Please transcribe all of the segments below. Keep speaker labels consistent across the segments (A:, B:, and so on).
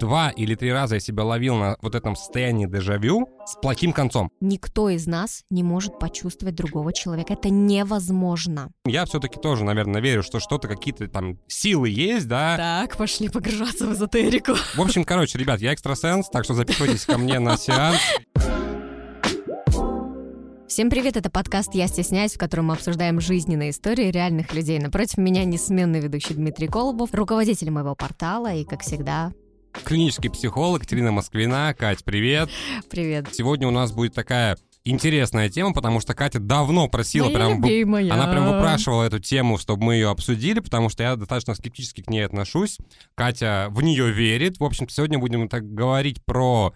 A: Два или три раза я себя ловил на вот этом состоянии дежавю с плохим концом.
B: Никто из нас не может почувствовать другого человека. Это невозможно.
A: Я все-таки тоже, наверное, верю, что что-то, какие-то там силы есть, да.
B: Так, пошли погружаться в эзотерику.
A: В общем, короче, ребят, я экстрасенс, так что записывайтесь ко мне на сеанс.
B: Всем привет, это подкаст «Я стесняюсь», в котором мы обсуждаем жизненные истории реальных людей. Напротив меня несменный ведущий Дмитрий Колобов, руководитель моего портала и, как всегда,
A: Клинический психолог Катерина Москвина. Кать, привет.
B: Привет.
A: Сегодня у нас будет такая интересная тема, потому что Катя давно просила,
B: Моя
A: прям,
B: любимая.
A: она прям выпрашивала эту тему, чтобы мы ее обсудили, потому что я достаточно скептически к ней отношусь. Катя в нее верит. В общем, сегодня будем так говорить про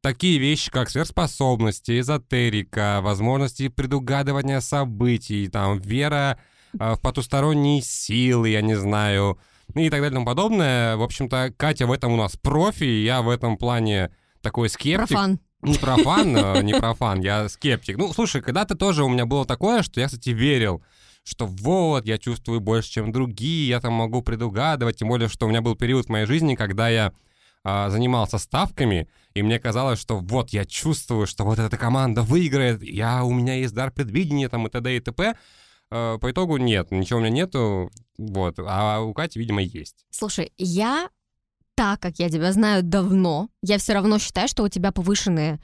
A: такие вещи, как сверхспособности, эзотерика, возможности предугадывания событий, там, вера э, в потусторонние силы, я не знаю, ну и так далее и тому подобное. В общем-то, Катя в этом у нас профи, я в этом плане такой скептик.
B: Профан.
A: Не профан, э, не профан, я скептик. Ну, слушай, когда-то тоже у меня было такое, что я, кстати, верил, что вот, я чувствую больше, чем другие, я там могу предугадывать, тем более, что у меня был период в моей жизни, когда я а, занимался ставками, и мне казалось, что вот, я чувствую, что вот эта команда выиграет, я, у меня есть дар предвидения там и т.д. и т.п., Э, По итогу нет, ничего у меня нету, вот, а у Кати, видимо, есть.
B: Слушай, я, так как я тебя знаю давно, я все равно считаю, что у тебя повышенные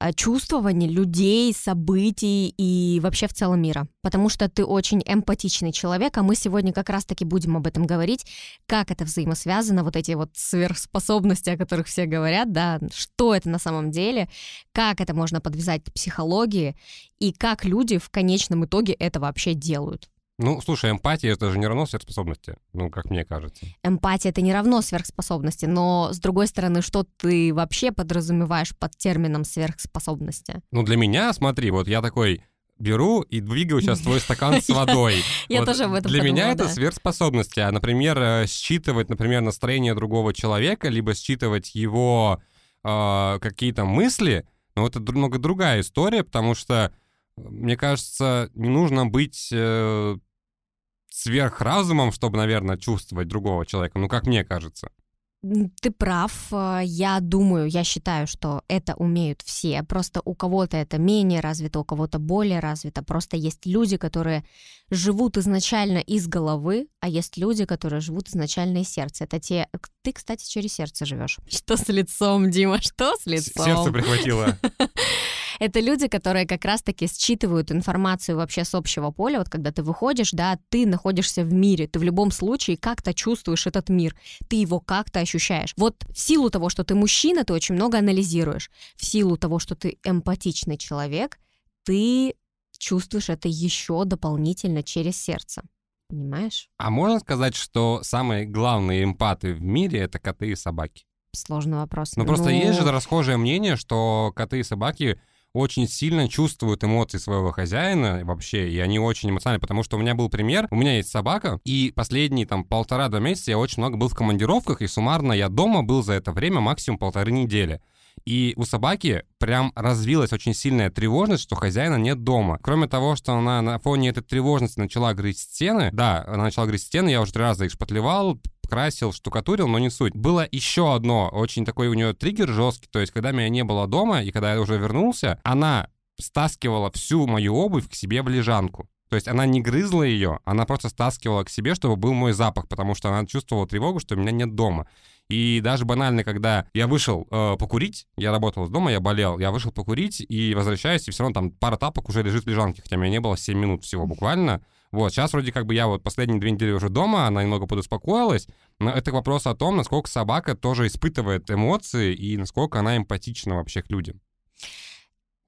B: э, чувствования людей, событий и вообще в целом мира. Потому что ты очень эмпатичный человек, а мы сегодня как раз-таки будем об этом говорить, как это взаимосвязано, вот эти вот сверхспособности, о которых все говорят, да, что это на самом деле, как это можно подвязать к психологии и как люди в конечном итоге это вообще делают.
A: Ну, слушай, эмпатия — это же не равно сверхспособности, ну, как мне кажется.
B: Эмпатия — это не равно сверхспособности, но, с другой стороны, что ты вообще подразумеваешь под термином сверхспособности?
A: Ну, для меня, смотри, вот я такой беру и двигаю сейчас твой стакан с водой.
B: Я тоже об этом
A: Для меня это сверхспособности. А, например, э, считывать, например, настроение другого человека, либо считывать его э, какие-то мысли, ну, это немного другая история, потому что, э, мне кажется, не нужно быть э, сверхразумом, чтобы, наверное, чувствовать другого человека. Ну, как мне кажется.
B: Ты прав. Э, Я думаю, я считаю, что это умеют все. Просто у кого-то это менее развито, у кого-то более развито. Просто есть люди, которые живут изначально из головы, а есть люди, которые живут изначально из сердца. Это те... Ты, кстати, через сердце живешь. Что с лицом, Дима? Что С- лицом?
A: Сердце прихватило.
B: Это люди, которые как раз-таки считывают информацию вообще с общего поля. Вот когда ты выходишь, да, ты находишься в мире, ты в любом случае как-то чувствуешь этот мир, ты его как-то ощущаешь. Вот в силу того, что ты мужчина, ты очень много анализируешь. В силу того, что ты эмпатичный человек, ты чувствуешь это еще дополнительно через сердце. Понимаешь?
A: А можно сказать, что самые главные эмпаты в мире — это коты и собаки?
B: Сложный вопрос.
A: Ну, просто
B: Ну,
A: есть же расхожее мнение, что коты и собаки очень сильно чувствуют эмоции своего хозяина вообще, и они очень эмоциональны, потому что у меня был пример, у меня есть собака, и последние там полтора-два месяца я очень много был в командировках, и суммарно я дома был за это время максимум полторы недели. И у собаки прям развилась очень сильная тревожность, что хозяина нет дома. Кроме того, что она на фоне этой тревожности начала грызть стены, да, она начала грызть стены, я уже три раза их шпатлевал, красил, штукатурил, но не суть. Было еще одно, очень такой у нее триггер жесткий, то есть когда меня не было дома, и когда я уже вернулся, она стаскивала всю мою обувь к себе в лежанку. То есть она не грызла ее, она просто стаскивала к себе, чтобы был мой запах, потому что она чувствовала тревогу, что меня нет дома. И даже банально, когда я вышел э, покурить, я работал из дома, я болел, я вышел покурить и возвращаюсь, и все равно там пара тапок уже лежит в лежанке, хотя меня не было 7 минут всего буквально. Вот, сейчас вроде как бы я вот последние две недели уже дома, она немного подуспокоилась, но это вопрос о том, насколько собака тоже испытывает эмоции и насколько она эмпатична вообще к людям.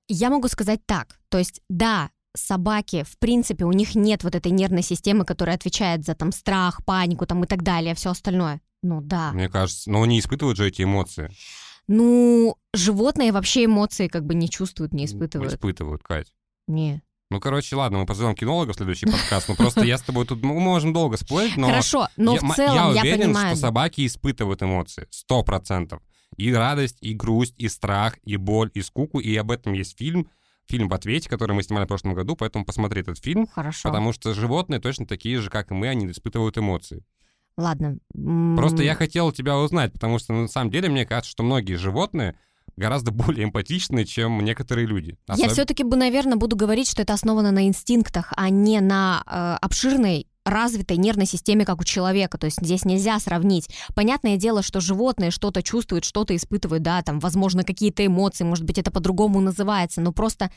B: Я могу сказать так. То есть, да, собаки, в принципе, у них нет вот этой нервной системы, которая отвечает за там страх, панику там и так далее, все остальное. Ну да.
A: Мне кажется, но они испытывают же эти эмоции.
B: Ну, животные вообще эмоции как бы не чувствуют, не испытывают.
A: Испытывают, Кать.
B: Не.
A: Ну, короче, ладно, мы позовем кинолога в следующий подкаст. Ну, просто я с тобой тут мы можем долго спорить, но...
B: Хорошо, но
A: я,
B: в целом
A: я
B: я,
A: уверен,
B: понимаю.
A: что собаки испытывают эмоции. Сто процентов. И радость, и грусть, и страх, и боль, и скуку. И об этом есть фильм. Фильм «В ответе», который мы снимали в прошлом году, поэтому посмотри этот фильм.
B: Хорошо.
A: Потому что животные точно такие же, как и мы, они испытывают эмоции.
B: ладно.
A: Просто я хотел тебя узнать, потому что на самом деле мне кажется, что многие животные гораздо более эмпатичны, чем некоторые люди.
B: Особ... Я все-таки бы, наверное, буду говорить, что это основано на инстинктах, а не на э, обширной развитой нервной системе, как у человека. То есть здесь нельзя сравнить. Понятное дело, что животные что-то чувствуют, что-то испытывают, да, там, возможно, какие-то эмоции, может быть, это по-другому называется, но просто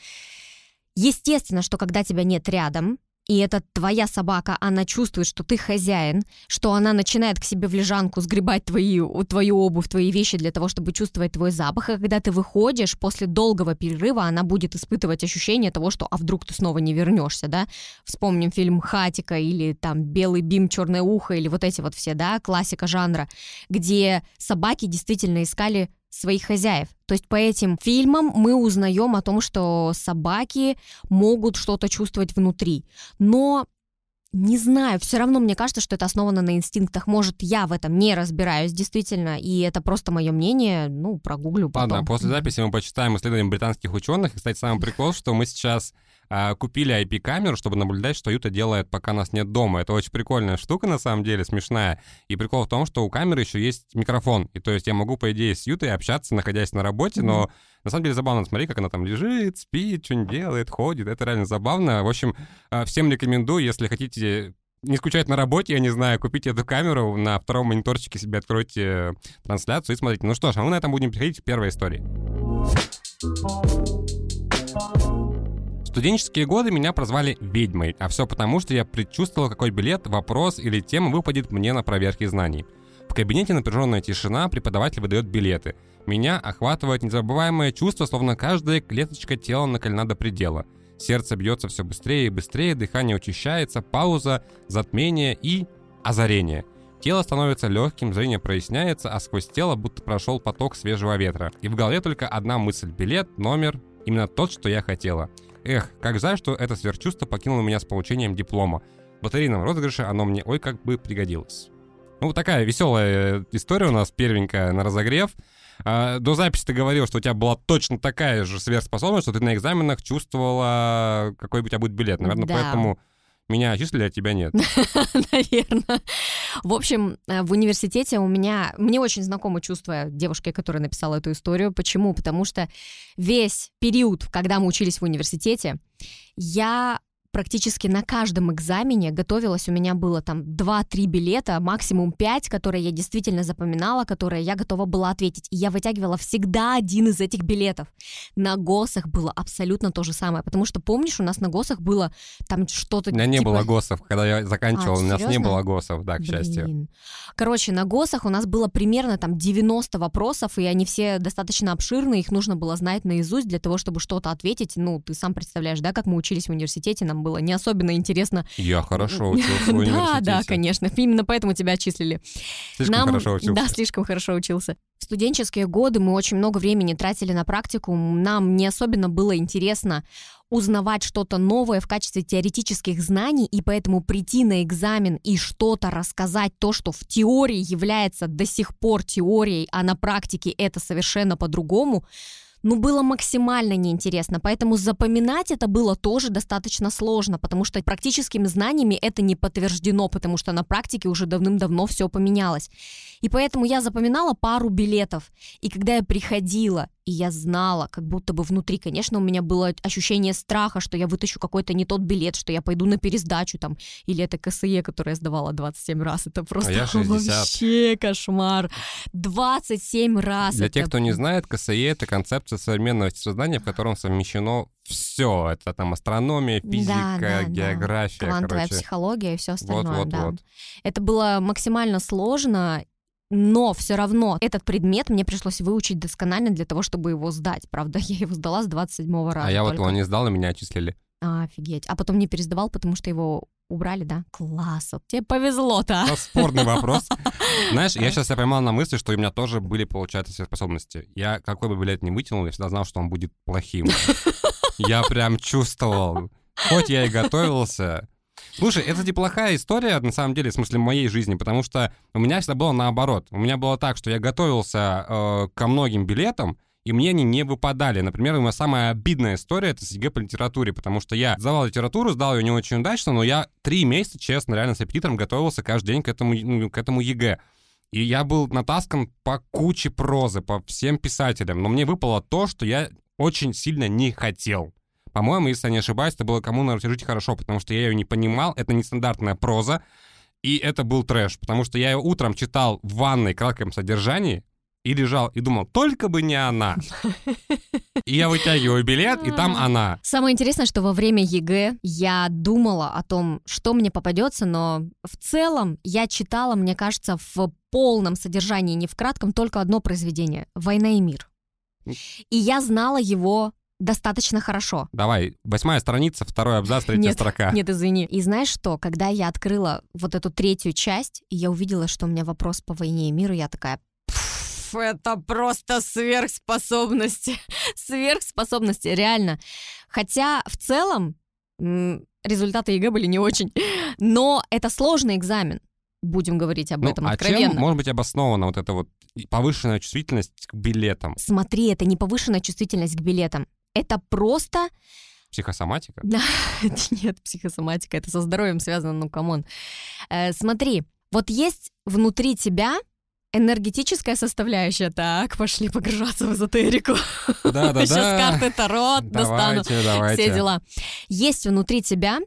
B: естественно, что когда тебя нет рядом, и это твоя собака, она чувствует, что ты хозяин, что она начинает к себе в лежанку сгребать твои, твою обувь, твои вещи для того, чтобы чувствовать твой запах, и когда ты выходишь после долгого перерыва, она будет испытывать ощущение того, что а вдруг ты снова не вернешься, да? Вспомним фильм «Хатика» или там «Белый бим, черное ухо» или вот эти вот все, да, классика жанра, где собаки действительно искали своих хозяев. То есть по этим фильмам мы узнаем о том, что собаки могут что-то чувствовать внутри. Но не знаю, все равно мне кажется, что это основано на инстинктах. Может, я в этом не разбираюсь действительно, и это просто мое мнение, ну, прогуглю потом.
A: Ладно, после записи мы почитаем исследования британских ученых. И, кстати, самый прикол, что мы сейчас купили IP-камеру, чтобы наблюдать, что Юта делает, пока нас нет дома. Это очень прикольная штука, на самом деле, смешная. И прикол в том, что у камеры еще есть микрофон. И то есть я могу, по идее, с Ютой общаться, находясь на работе, но на самом деле забавно смотри, как она там лежит, спит, что-нибудь делает, ходит. Это реально забавно. В общем, а, всем рекомендую, если хотите не скучать на работе, я не знаю, купите эту камеру, на втором мониторчике себе откройте трансляцию и смотрите. Ну что ж, а мы на этом будем переходить к первой истории студенческие годы меня прозвали ведьмой, а все потому, что я предчувствовал, какой билет, вопрос или тема выпадет мне на проверке знаний. В кабинете напряженная тишина, преподаватель выдает билеты. Меня охватывает незабываемое чувство, словно каждая клеточка тела накалена до предела. Сердце бьется все быстрее и быстрее, дыхание учащается, пауза, затмение и озарение. Тело становится легким, зрение проясняется, а сквозь тело будто прошел поток свежего ветра. И в голове только одна мысль – билет, номер, именно тот, что я хотела. Эх, как жаль, что это сверхчувство покинуло меня с получением диплома. В лотерейном розыгрыше оно мне ой как бы пригодилось. Ну, вот такая веселая история у нас первенькая на разогрев. А, до записи ты говорил, что у тебя была точно такая же сверхспособность, что ты на экзаменах чувствовала, какой у тебя будет билет. Наверное, да. поэтому меня отчислили, а тебя нет.
B: Наверное. В общем, э, в университете у меня... Мне очень знакомо чувство девушки, которая написала эту историю. Почему? Потому что весь период, когда мы учились в университете, я практически на каждом экзамене готовилась, у меня было там 2-3 билета, максимум 5, которые я действительно запоминала, которые я готова была ответить. И я вытягивала всегда один из этих билетов. На ГОСах было абсолютно то же самое, потому что, помнишь, у нас на ГОСах было там что-то...
A: У меня типа... не было ГОСов, когда я заканчивал, а, у нас не было ГОСов, да, к Блин. счастью.
B: Короче, на ГОСах у нас было примерно там 90 вопросов, и они все достаточно обширные, их нужно было знать наизусть для того, чтобы что-то ответить. Ну, ты сам представляешь, да, как мы учились в университете, нам было не особенно интересно.
A: Я хорошо учился в.
B: Да, да, конечно. Именно поэтому тебя отчислили.
A: Слишком Нам... хорошо учился.
B: Да, слишком хорошо учился. В студенческие годы мы очень много времени тратили на практику. Нам не особенно было интересно узнавать что-то новое в качестве теоретических знаний, и поэтому прийти на экзамен и что-то рассказать, то, что в теории является до сих пор теорией, а на практике это совершенно по-другому, ну, было максимально неинтересно, поэтому запоминать это было тоже достаточно сложно, потому что практическими знаниями это не подтверждено, потому что на практике уже давным-давно все поменялось. И поэтому я запоминала пару билетов, и когда я приходила и я знала, как будто бы внутри, конечно, у меня было ощущение страха, что я вытащу какой-то не тот билет, что я пойду на пересдачу там, или это КСЕ, которое я сдавала 27 раз, это просто а я 60. вообще кошмар. 27 раз.
A: Для
B: это...
A: тех, кто не знает, КСЕ — это концепция современного сознания, в котором совмещено все. Это там астрономия, физика, да, да, география. Да.
B: Квантовая
A: короче.
B: психология и все остальное. Вот, вот, да.
A: вот.
B: Это было максимально сложно, но все равно этот предмет мне пришлось выучить досконально для того, чтобы его сдать. Правда, я его сдала с 27 раза.
A: А я вот его не сдал, и меня отчислили.
B: А, офигеть. А потом не пересдавал, потому что его убрали, да? Класс, вот тебе повезло-то.
A: Это спорный вопрос. Знаешь, я сейчас я поймал на мысли, что у меня тоже были, получается, все способности. Я какой бы билет ни вытянул, я всегда знал, что он будет плохим. Я прям чувствовал. Хоть я и готовился, Слушай, это неплохая история, на самом деле, в смысле моей жизни, потому что у меня всегда было наоборот. У меня было так, что я готовился э, ко многим билетам, и мне они не выпадали. Например, у меня самая обидная история — это с ЕГЭ по литературе, потому что я сдавал литературу, сдал ее не очень удачно, но я три месяца, честно, реально с аппетитом готовился каждый день к этому, ну, к этому ЕГЭ. И я был натаскан по куче прозы, по всем писателям, но мне выпало то, что я очень сильно не хотел. По-моему, если я не ошибаюсь, это было «Кому жить хорошо», потому что я ее не понимал, это нестандартная проза, и это был трэш, потому что я ее утром читал в ванной кратком содержании, и лежал и думал, только бы не она. И я вытягиваю билет, и там она.
B: Самое интересное, что во время ЕГЭ я думала о том, что мне попадется, но в целом я читала, мне кажется, в полном содержании, не в кратком, только одно произведение «Война и мир». И я знала его достаточно хорошо.
A: Давай, восьмая страница, второй абзац, третья
B: Нет,
A: строка.
B: Нет, извини. И знаешь что, когда я открыла вот эту третью часть, и я увидела, что у меня вопрос по войне и миру, я такая, «Пф, это просто сверхспособности. сверхспособности, реально. Хотя в целом результаты ЕГЭ были не очень. Но это сложный экзамен. Будем говорить об
A: Ну,
B: этом
A: а
B: откровенно.
A: чем может быть обоснована вот эта вот повышенная чувствительность к билетам?
B: Смотри, это не повышенная чувствительность к билетам. Это просто
A: Психосоматика?
B: Нет, психосоматика, это со здоровьем связано, ну, come on. Э, смотри, вот есть внутри тебя энергетическая составляющая. Так, пошли погружаться в эзотерику.
A: Да-да-да.
B: Сейчас карты Таро достану.
A: Давайте, давайте.
B: Все дела. Есть внутри тебя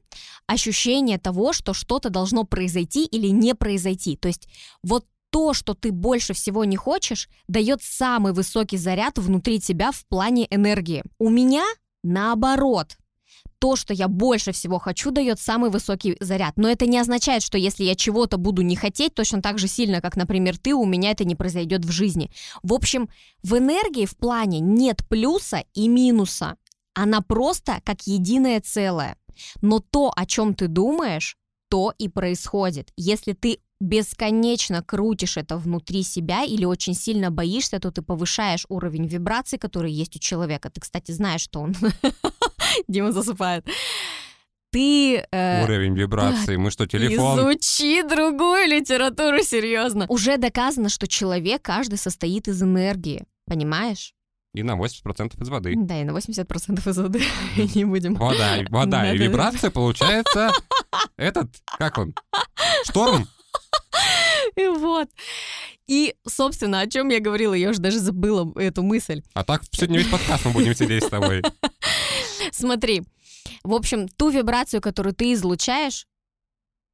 B: ощущение того, что что-то должно произойти или не произойти. То есть вот то, что ты больше всего не хочешь, дает самый высокий заряд внутри тебя в плане энергии. У меня наоборот. То, что я больше всего хочу, дает самый высокий заряд. Но это не означает, что если я чего-то буду не хотеть точно так же сильно, как, например, ты, у меня это не произойдет в жизни. В общем, в энергии в плане нет плюса и минуса. Она просто как единое целое. Но то, о чем ты думаешь, то и происходит. Если ты бесконечно крутишь это внутри себя или очень сильно боишься, то ты повышаешь уровень вибраций, который есть у человека. Ты, кстати, знаешь, что он... Дима засыпает. Ты... э,
A: Уровень вибрации. Мы что, телефон?
B: Изучи другую литературу, серьезно. Уже доказано, что человек каждый состоит из энергии. Понимаешь?
A: И на 80% из воды.
B: Да, и на 80% из воды не будем.
A: Вода, вода и вибрация, получается, этот, как он, шторм?
B: И вот. И, собственно, о чем я говорила, я уже даже забыла эту мысль.
A: А так сегодня весь подкаст мы будем сидеть с тобой.
B: Смотри, в общем, ту вибрацию, которую ты излучаешь,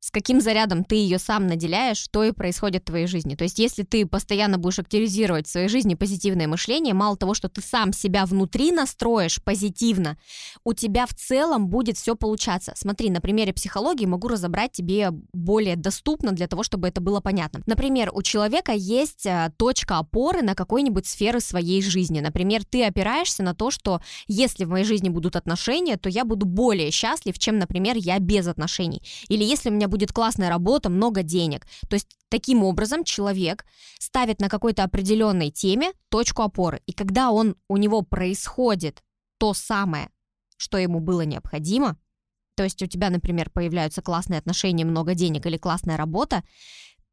B: с каким зарядом ты ее сам наделяешь, то и происходит в твоей жизни. То есть, если ты постоянно будешь активизировать в своей жизни позитивное мышление, мало того, что ты сам себя внутри настроишь позитивно, у тебя в целом будет все получаться. Смотри, на примере психологии могу разобрать тебе более доступно для того, чтобы это было понятно. Например, у человека есть э, точка опоры на какой-нибудь сферы своей жизни. Например, ты опираешься на то, что если в моей жизни будут отношения, то я буду более счастлив, чем, например, я без отношений. Или если у меня будет классная работа, много денег. То есть таким образом человек ставит на какой-то определенной теме точку опоры. И когда он, у него происходит то самое, что ему было необходимо, то есть у тебя, например, появляются классные отношения, много денег или классная работа,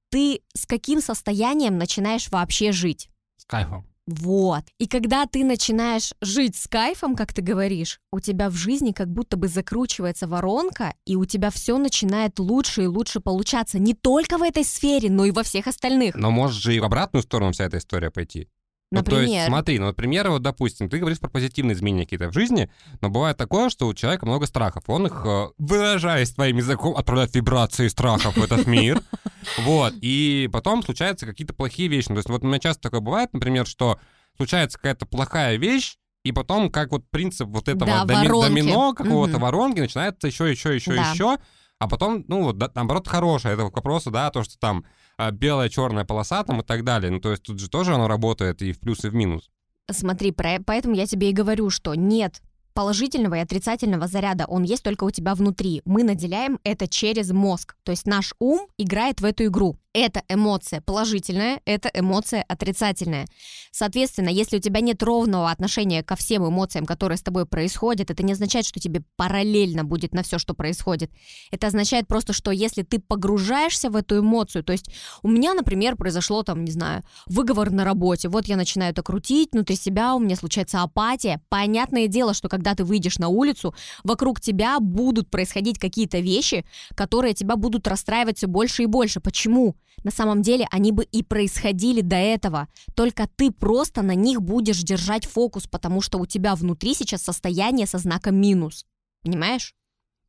B: ты с каким состоянием начинаешь вообще жить?
A: С кайфом.
B: Вот. И когда ты начинаешь жить с кайфом, как ты говоришь, у тебя в жизни как будто бы закручивается воронка, и у тебя все начинает лучше и лучше получаться не только в этой сфере, но и во всех остальных.
A: Но может же и в обратную сторону вся эта история пойти. Ну, то есть,
B: Например,
A: смотри, ну, например, вот, допустим, ты говоришь про позитивные изменения какие-то в жизни, но бывает такое, что у человека много страхов. Он их, э, выражаясь твоим языком, отправляет вибрации страхов в этот мир. Вот. И потом случаются какие-то плохие вещи. Ну, То есть вот у меня часто такое бывает, например, что случается какая-то плохая вещь, и потом, как вот принцип вот этого
B: Да,
A: доми-
B: воронки.
A: домино, какого-то
B: Мгм.
A: воронки, начинается еще, еще, еще,
B: Да.
A: еще. А потом, ну, вот, да, наоборот, хорошее. Это к вопросу, да, то, что там а, белая, черная полоса там и так далее. Ну, то есть тут же тоже оно работает и в плюс, и в минус.
B: смотри, про- поэтому я тебе и говорю, что нет положительного и отрицательного заряда, он есть только у тебя внутри. Мы наделяем это через мозг. То есть наш ум играет в эту игру. Это эмоция положительная, это эмоция отрицательная. Соответственно, если у тебя нет ровного отношения ко всем эмоциям, которые с тобой происходят, это не означает, что тебе параллельно будет на все, что происходит. Это означает просто, что если ты погружаешься в эту эмоцию, то есть у меня, например, произошло там, не знаю, выговор на работе, вот я начинаю это крутить внутри себя, у меня случается апатия. Понятное дело, что когда ты выйдешь на улицу, вокруг тебя будут происходить какие-то вещи, которые тебя будут расстраивать все больше и больше. Почему? На самом деле они бы и происходили до этого, только ты просто на них будешь держать фокус, потому что у тебя внутри сейчас состояние со знаком минус. Понимаешь?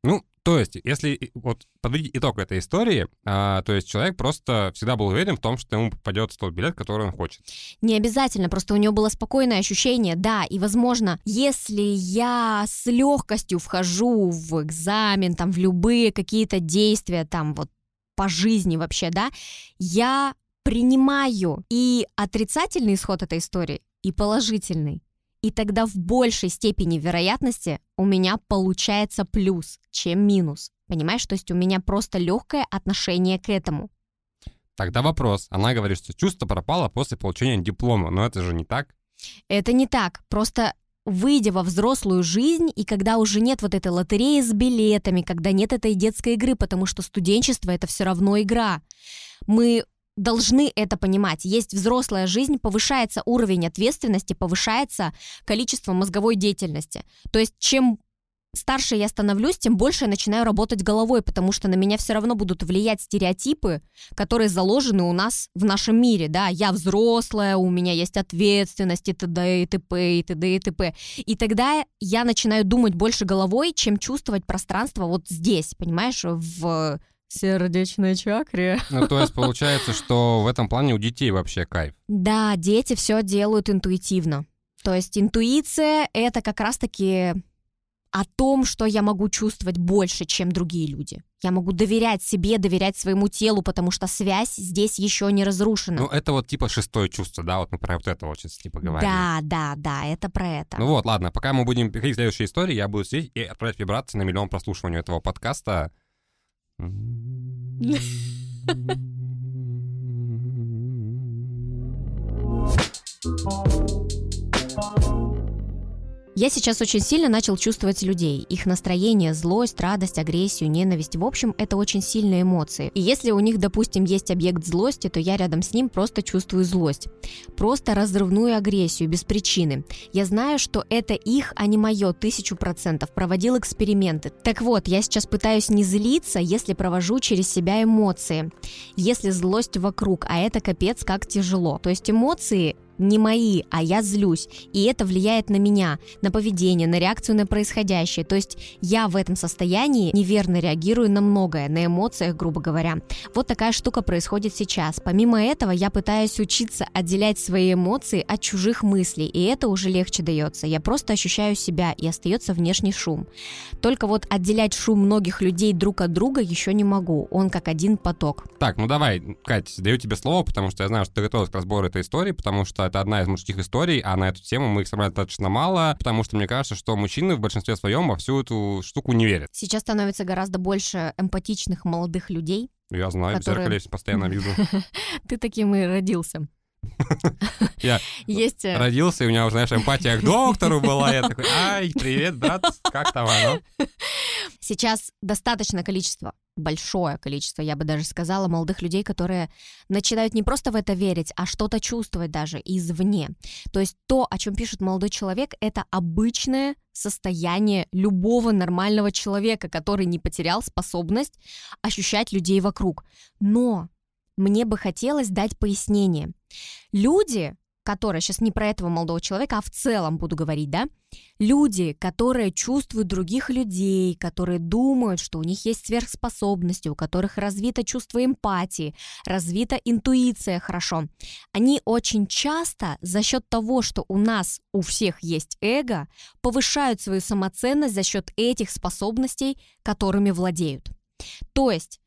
A: Ну, то есть, если вот подводить итог этой истории, а, то есть человек просто всегда был уверен в том, что ему попадет тот билет, который он хочет.
B: Не обязательно, просто у него было спокойное ощущение, да, и возможно, если я с легкостью вхожу в экзамен, там, в любые какие-то действия, там, вот по жизни вообще, да, я принимаю и отрицательный исход этой истории, и положительный. И тогда в большей степени вероятности у меня получается плюс, чем минус. Понимаешь, то есть у меня просто легкое отношение к этому.
A: Тогда вопрос. Она говорит, что чувство пропало после получения диплома, но это же не так.
B: Это не так. Просто выйдя во взрослую жизнь, и когда уже нет вот этой лотереи с билетами, когда нет этой детской игры, потому что студенчество — это все равно игра. Мы должны это понимать. Есть взрослая жизнь, повышается уровень ответственности, повышается количество мозговой деятельности. То есть чем старше я становлюсь, тем больше я начинаю работать головой, потому что на меня все равно будут влиять стереотипы, которые заложены у нас в нашем мире, да, я взрослая, у меня есть ответственность и т.д. и т.п. и т.д. и т.п. И тогда я начинаю думать больше головой, чем чувствовать пространство вот здесь, понимаешь, в сердечной чакре.
A: Ну, то есть получается, что в этом плане у детей вообще кайф.
B: Да, дети все делают интуитивно. То есть интуиция — это как раз-таки о том, что я могу чувствовать больше, чем другие люди. Я могу доверять себе, доверять своему телу, потому что связь здесь еще не разрушена.
A: Ну, это вот типа шестое чувство, да, вот мы про вот это вот сейчас типа говорим.
B: Да, да, да, это про это.
A: Ну вот, ладно, пока мы будем переходить к следующей истории, я буду сидеть и отправлять вибрации на миллион прослушиваний этого подкаста.
B: Я сейчас очень сильно начал чувствовать людей, их настроение, злость, радость, агрессию, ненависть. В общем, это очень сильные эмоции. И если у них, допустим, есть объект злости, то я рядом с ним просто чувствую злость. Просто разрывную агрессию, без причины. Я знаю, что это их, а не мое, тысячу процентов. Проводил эксперименты. Так вот, я сейчас пытаюсь не злиться, если провожу через себя эмоции. Если злость вокруг, а это капец как тяжело. То есть эмоции не мои, а я злюсь. И это влияет на меня, на поведение, на реакцию на происходящее. То есть я в этом состоянии неверно реагирую на многое, на эмоциях, грубо говоря. Вот такая штука происходит сейчас. Помимо этого, я пытаюсь учиться отделять свои эмоции от чужих мыслей, и это уже легче дается. Я просто ощущаю себя, и остается внешний шум. Только вот отделять шум многих людей друг от друга еще не могу. Он как один поток.
A: Так, ну давай, Кать, даю тебе слово, потому что я знаю, что ты готовилась к разбору этой истории, потому что это одна из мужских историй, а на эту тему мы их собрали достаточно мало, потому что мне кажется, что мужчины в большинстве своем во всю эту штуку не верят.
B: Сейчас становится гораздо больше эмпатичных молодых людей.
A: Я знаю, которые... в зеркале постоянно вижу.
B: Ты таким и родился.
A: Я Есть... Э, родился, и у меня уже, знаешь, эмпатия к доктору была. Я такой, ай, привет, брат, как там оно?
B: Сейчас достаточно количество большое количество, я бы даже сказала, молодых людей, которые начинают не просто в это верить, а что-то чувствовать даже извне. То есть то, о чем пишет молодой человек, это обычное состояние любого нормального человека, который не потерял способность ощущать людей вокруг. Но мне бы хотелось дать пояснение. Люди, которые, сейчас не про этого молодого человека, а в целом буду говорить, да, люди, которые чувствуют других людей, которые думают, что у них есть сверхспособности, у которых развито чувство эмпатии, развита интуиция хорошо, они очень часто за счет того, что у нас у всех есть эго, повышают свою самоценность за счет этих способностей, которыми владеют. То есть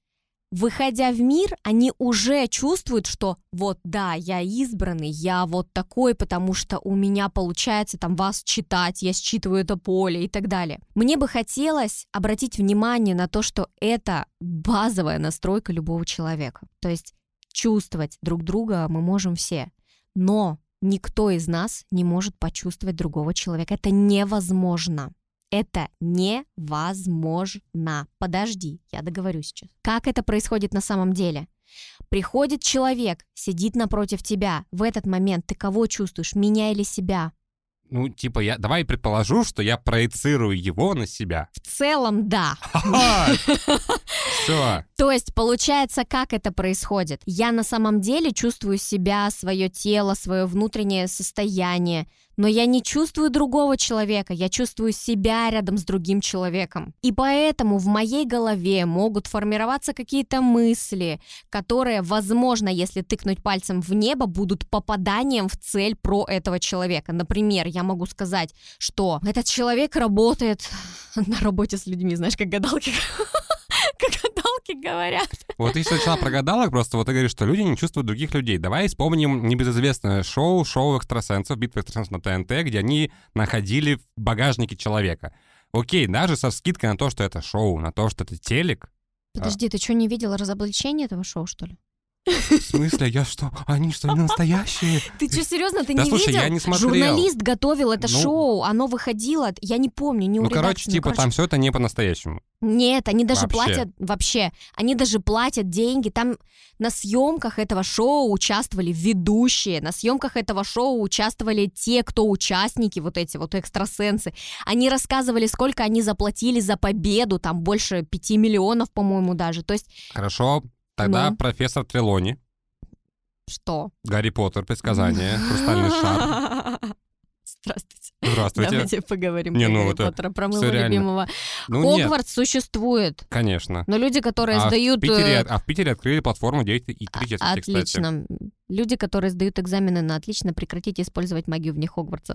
B: выходя в мир, они уже чувствуют, что вот да, я избранный, я вот такой, потому что у меня получается там вас читать, я считываю это поле и так далее. Мне бы хотелось обратить внимание на то, что это базовая настройка любого человека. То есть Чувствовать друг друга мы можем все. Но никто из нас не может почувствовать другого человека. Это невозможно. Это невозможно. Подожди, я договорю сейчас. Как это происходит на самом деле? Приходит человек, сидит напротив тебя. В этот момент ты кого чувствуешь, меня или себя?
A: Ну, типа, я давай предположу, что я проецирую его на себя.
B: В целом, да.
A: Все.
B: То есть, получается, как это происходит? Я на самом деле чувствую себя, свое тело, свое внутреннее состояние, но я не чувствую другого человека, я чувствую себя рядом с другим человеком. И поэтому в моей голове могут формироваться какие-то мысли, которые, возможно, если тыкнуть пальцем в небо, будут попаданием в цель про этого человека. Например, я могу сказать, что этот человек работает на работе с людьми, знаешь, как гадалки как гадалки говорят.
A: Вот ты сначала про гадалок, просто вот ты говоришь, что люди не чувствуют других людей. Давай вспомним небезызвестное шоу, шоу экстрасенсов, битва экстрасенсов на ТНТ, где они находили в багажнике человека. Окей, даже со скидкой на то, что это шоу, на то, что это телек.
B: Подожди, ты что, не видела разоблачение этого шоу, что ли?
A: В смысле, я что? Они что, не настоящие?
B: Ты что, серьезно, ты
A: Да
B: не
A: слушай,
B: видел?
A: я не смотрел.
B: Журналист готовил это
A: Ну.
B: шоу, оно выходило, я не помню, не у
A: Ну, короче, типа,
B: короче.
A: там все это не по-настоящему.
B: Нет, они даже
A: Вообще.
B: платят вообще, они даже платят деньги. Там на съемках этого шоу участвовали ведущие, на съемках этого шоу участвовали те, кто участники, вот эти вот экстрасенсы. Они рассказывали, сколько они заплатили за победу, там больше пяти миллионов, по-моему, даже. То есть
A: Хорошо, тогда
B: Ну.
A: профессор Трелони,
B: что?
A: Гарри Поттер, предсказание, хрустальный шар.
B: Здравствуйте.
A: Здравствуйте.
B: Давайте поговорим
A: Не,
B: про
A: ну
B: Гарри
A: это
B: Поттера, про моего любимого.
A: Ну нет,
B: Хогвартс существует,
A: конечно.
B: но люди, которые
A: А в,
B: сдают...
A: Питере,
B: э,
A: а в Питере открыли платформу 9 и 3 кстати.
B: Отлично. Люди, которые сдают экзамены на отлично, прекратите использовать магию вне Хогвартса.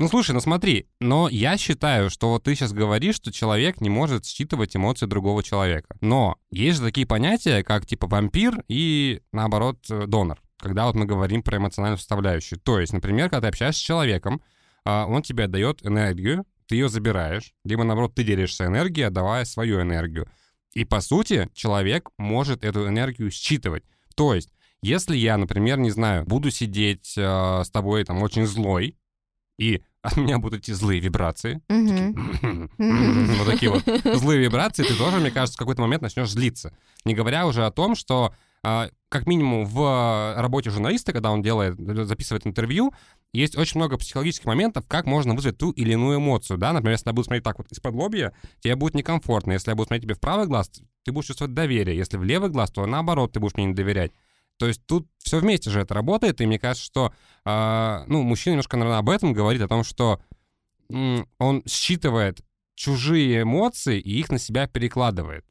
A: Ну слушай, ну смотри, но я считаю, что вот ты сейчас говоришь, что человек не может считывать эмоции другого человека. Но есть же такие понятия, как типа вампир и, наоборот, э, донор. Когда вот мы говорим про эмоциональную составляющую. То есть, например, когда ты общаешься с человеком, а, он тебе отдает энергию, ты ее забираешь, либо, наоборот, ты делишься энергией, отдавая свою энергию. И, по сути, человек может эту энергию считывать. То есть, если я, например, не знаю, буду сидеть э, с тобой там очень злой, и от меня будут идти злые вибрации, вот такие вот злые вибрации, ты тоже, мне кажется, в какой-то момент начнешь злиться. Не говоря уже о том, что а, как минимум в работе журналиста, когда он делает, записывает интервью, есть очень много психологических моментов, как можно вызвать ту или иную эмоцию, да, например, если я буду смотреть так вот из-под лобья, тебе будет некомфортно, если я буду смотреть тебе в правый глаз, ты будешь чувствовать доверие, если в левый глаз, то наоборот, ты будешь мне не доверять. То есть тут все вместе же это работает, и мне кажется, что, а, ну, мужчина немножко, наверное, об этом говорит, о том, что м, он считывает чужие эмоции и их на себя перекладывает.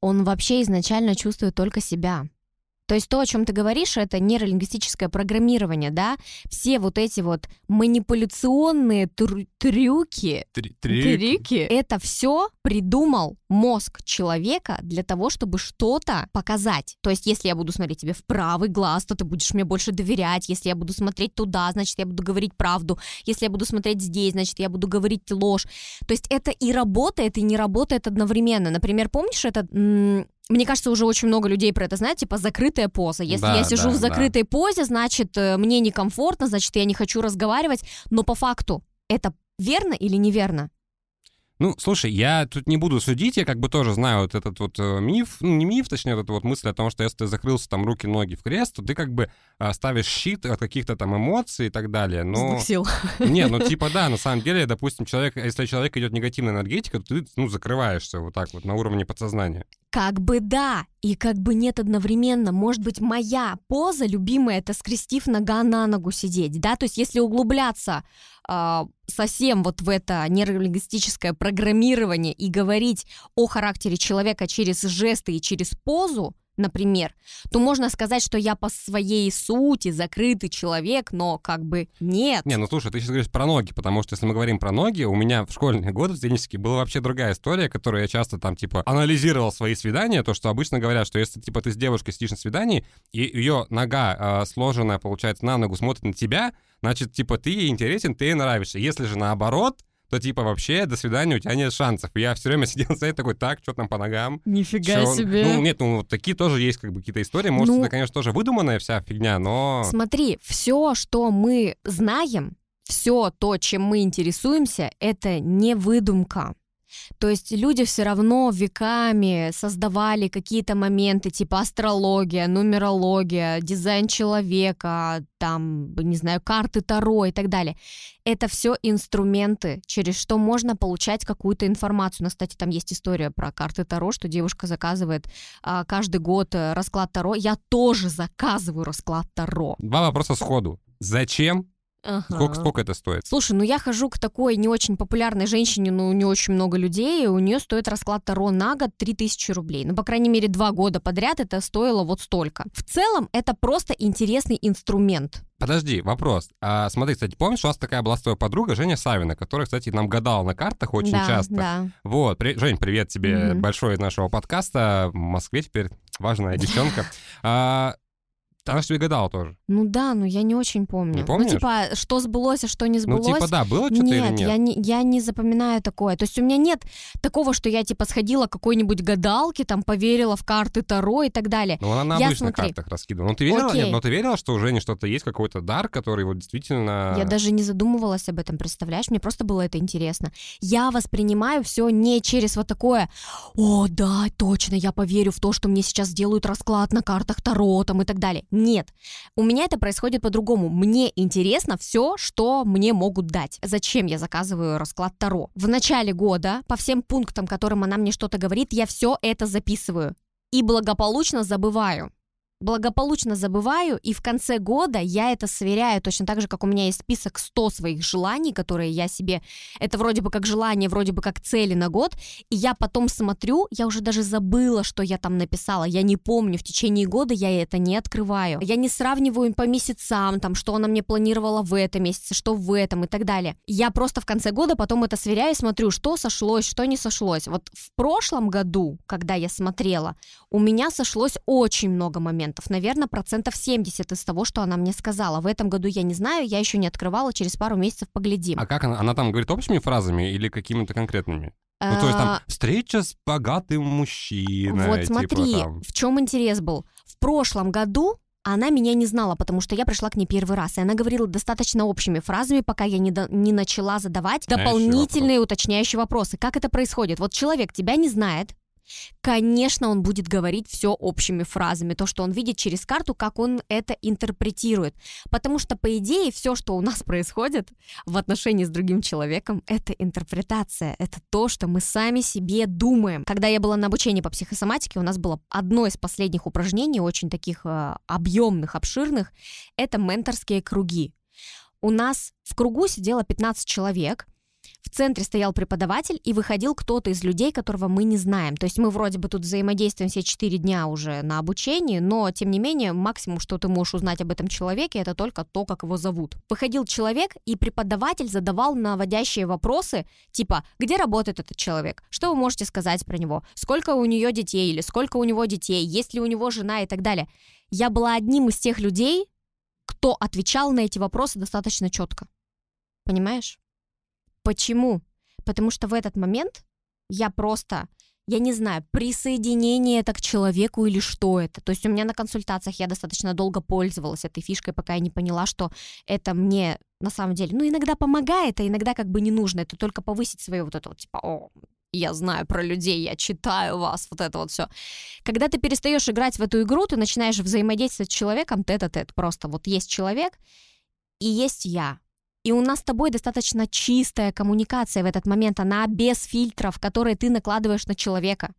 B: Он вообще изначально чувствует только себя. То есть то, о чем ты говоришь, это нейролингвистическое программирование, да? Все вот эти вот манипуляционные трю- трюки,
A: Три-
B: трюки, это все придумал мозг человека для того, чтобы что-то показать. То есть если я буду смотреть тебе в правый глаз, то ты будешь мне больше доверять. Если я буду смотреть туда, значит, я буду говорить правду. Если я буду смотреть здесь, значит, я буду говорить ложь. То есть это и работает, и не работает одновременно. Например, помнишь этот... мне кажется, уже очень много людей про это знают, типа закрытая поза. Если
A: Да,
B: я сижу
A: да,
B: в
A: да.
B: закрытой позе, значит, э, мне некомфортно, значит, я не хочу разговаривать. Но по факту это верно или неверно?
A: Ну, слушай, я тут не буду судить, я как бы тоже знаю вот этот вот э, миф, ну, не миф, точнее, вот эта вот мысль о том, что если ты закрылся там руки-ноги в крест, то ты как бы а, ставишь щит от каких-то там эмоций и так далее, но...
B: сил.
A: Не, ну типа да, на самом деле, допустим, человек, если человек идет негативная энергетика, то ты, ну, закрываешься вот так вот на уровне подсознания.
B: Как бы да, и как бы нет одновременно. Может быть, моя поза любимая это скрестив нога на ногу сидеть, да? То есть если углубляться а, совсем вот в это нейролингвистическое программирование и говорить о характере человека через жесты и через позу, например, то можно сказать, что я по своей сути закрытый человек, но как бы нет.
A: Не, ну слушай, ты сейчас говоришь про ноги, потому что если мы говорим про ноги, у меня в школьные годы студенческие была вообще другая история, которую я часто там типа анализировал свои свидания, то, что обычно говорят, что если типа ты с девушкой сидишь на свидании, и ее нога э, сложенная, получается, на ногу смотрит на тебя, значит, типа ты ей интересен, ты ей нравишься. Если же наоборот, то типа вообще до свидания, у тебя нет шансов. И я все время сидел стоять такой, так, что там по ногам?
B: Нифига
A: Чё?
B: себе.
A: Ну, нет, ну, вот такие тоже есть как бы какие-то истории. Может,
B: Ну-
A: это, конечно, тоже выдуманная вся фигня, но...
B: Смотри, все, что мы знаем, все то, чем мы интересуемся, это не выдумка. То есть люди все равно веками создавали какие-то моменты типа астрология, нумерология, дизайн человека, там, не знаю, карты Таро и так далее. Это все инструменты, через что можно получать какую-то информацию. У нас, кстати, там есть история про карты Таро, что девушка заказывает а, каждый год э, расклад Таро. Я тоже заказываю расклад Таро.
A: Два вопроса сходу. Зачем? Сколько,
B: Ага.
A: сколько это стоит?
B: Слушай, ну я хожу к такой не очень популярной женщине, ну не очень много людей, и у нее стоит расклад Таро на год 3000 рублей. Ну, по крайней мере, два года подряд это стоило вот столько. В целом, это просто интересный инструмент.
A: Подожди, вопрос. А, смотри, кстати, помнишь, у нас такая была с твоей подруга Женя Савина, которая, кстати, нам гадала на картах очень
B: да,
A: часто.
B: Да.
A: Вот, при- Жень, привет тебе
B: Мгм.
A: большой из нашего подкаста. В Москве теперь важная девчонка. А, она же тебе гадала тоже.
B: Ну да, но я не очень помню.
A: Не помнишь?
B: Ну, типа, что сбылось, а что не
A: Ну,
B: сбылось.
A: типа, да, было что-то или
B: нет,
A: нет?
B: Я, не, я не запоминаю такое. То есть у меня нет такого, что я типа сходила к какой-нибудь гадалке, там поверила в карты Таро и так далее.
A: Ну, она на
B: Я
A: обычных
B: смотри.
A: картах раскидывала. Ну, ты верила?
B: Окей.
A: Нет, но ты верила, что у Жени что-то есть, какой-то дар, который вот действительно...
B: Я даже не задумывалась об этом, представляешь? Мне просто было это интересно. Я воспринимаю все не через вот такое, о, да, точно, я поверю в то, что мне сейчас сделают расклад на картах Таро там и так далее. Нет, у меня это происходит по-другому. Мне интересно все, что мне могут дать. Зачем я заказываю расклад Таро? В начале года, по всем пунктам, которым она мне что-то говорит, я все это записываю и благополучно забываю. Благополучно забываю, и в конце года я это сверяю точно так же, как у меня есть список 100 своих желаний, которые я себе... Это вроде бы как желание, вроде бы как цели на год, и я потом смотрю, я уже даже забыла, что я там написала, я не помню, в течение года я это не открываю. Я не сравниваю по месяцам, там, что она мне планировала в этом месяце, что в этом и так далее. Я просто в конце года потом это сверяю и смотрю, что сошлось, что не сошлось. Вот в прошлом году, когда я смотрела, у меня сошлось очень много моментов. Наверное, процентов 70 из того, что она мне сказала. В этом году я не знаю, я еще не открывала, через пару месяцев поглядим.
A: А как она? Она там говорит общими фразами или какими-то конкретными? Ну, то есть там
B: А,
A: встреча с богатым мужчиной.
B: Вот
A: типа,
B: смотри,
A: там.
B: в чем интерес был. В прошлом году она меня не знала, потому что я пришла к ней первый раз, и она говорила достаточно общими фразами, пока я не, до- не начала задавать дополнительные уточняющие вопросы. Как это происходит? Вот человек тебя не знает, Конечно, он будет говорить все общими фразами, то, что он видит через карту, как он это интерпретирует. Потому что, по идее, все, что у нас происходит в отношении с другим человеком, это интерпретация, это то, что мы сами себе думаем. Когда я была на обучении по психосоматике, у нас было одно из последних упражнений, очень таких э, объемных, обширных, это менторские круги. У нас в кругу сидело 15 человек, в центре стоял преподаватель и выходил кто-то из людей, которого мы не знаем. То есть мы вроде бы тут взаимодействуем все 4 дня уже на обучении, но тем не менее максимум, что ты можешь узнать об этом человеке, это только то, как его зовут. Выходил человек, и преподаватель задавал наводящие вопросы, типа, где работает этот человек, что вы можете сказать про него, сколько у нее детей или сколько у него детей, есть ли у него жена и так далее. Я была одним из тех людей, кто отвечал на эти вопросы достаточно четко. Понимаешь? Почему? Потому что в этот момент я просто, я не знаю, присоединение это к человеку или что это. То есть у меня на консультациях я достаточно долго пользовалась этой фишкой, пока я не поняла, что это мне на самом деле, ну, иногда помогает, а иногда как бы не нужно. Это только повысить свое вот это вот, типа, о, я знаю про людей, я читаю вас, вот это вот все. Когда ты перестаешь играть в эту игру, ты начинаешь взаимодействовать с человеком тет-а-тет. Просто вот есть человек и есть я. И у нас с тобой достаточно чистая коммуникация в этот момент, она без фильтров, которые ты накладываешь на человека.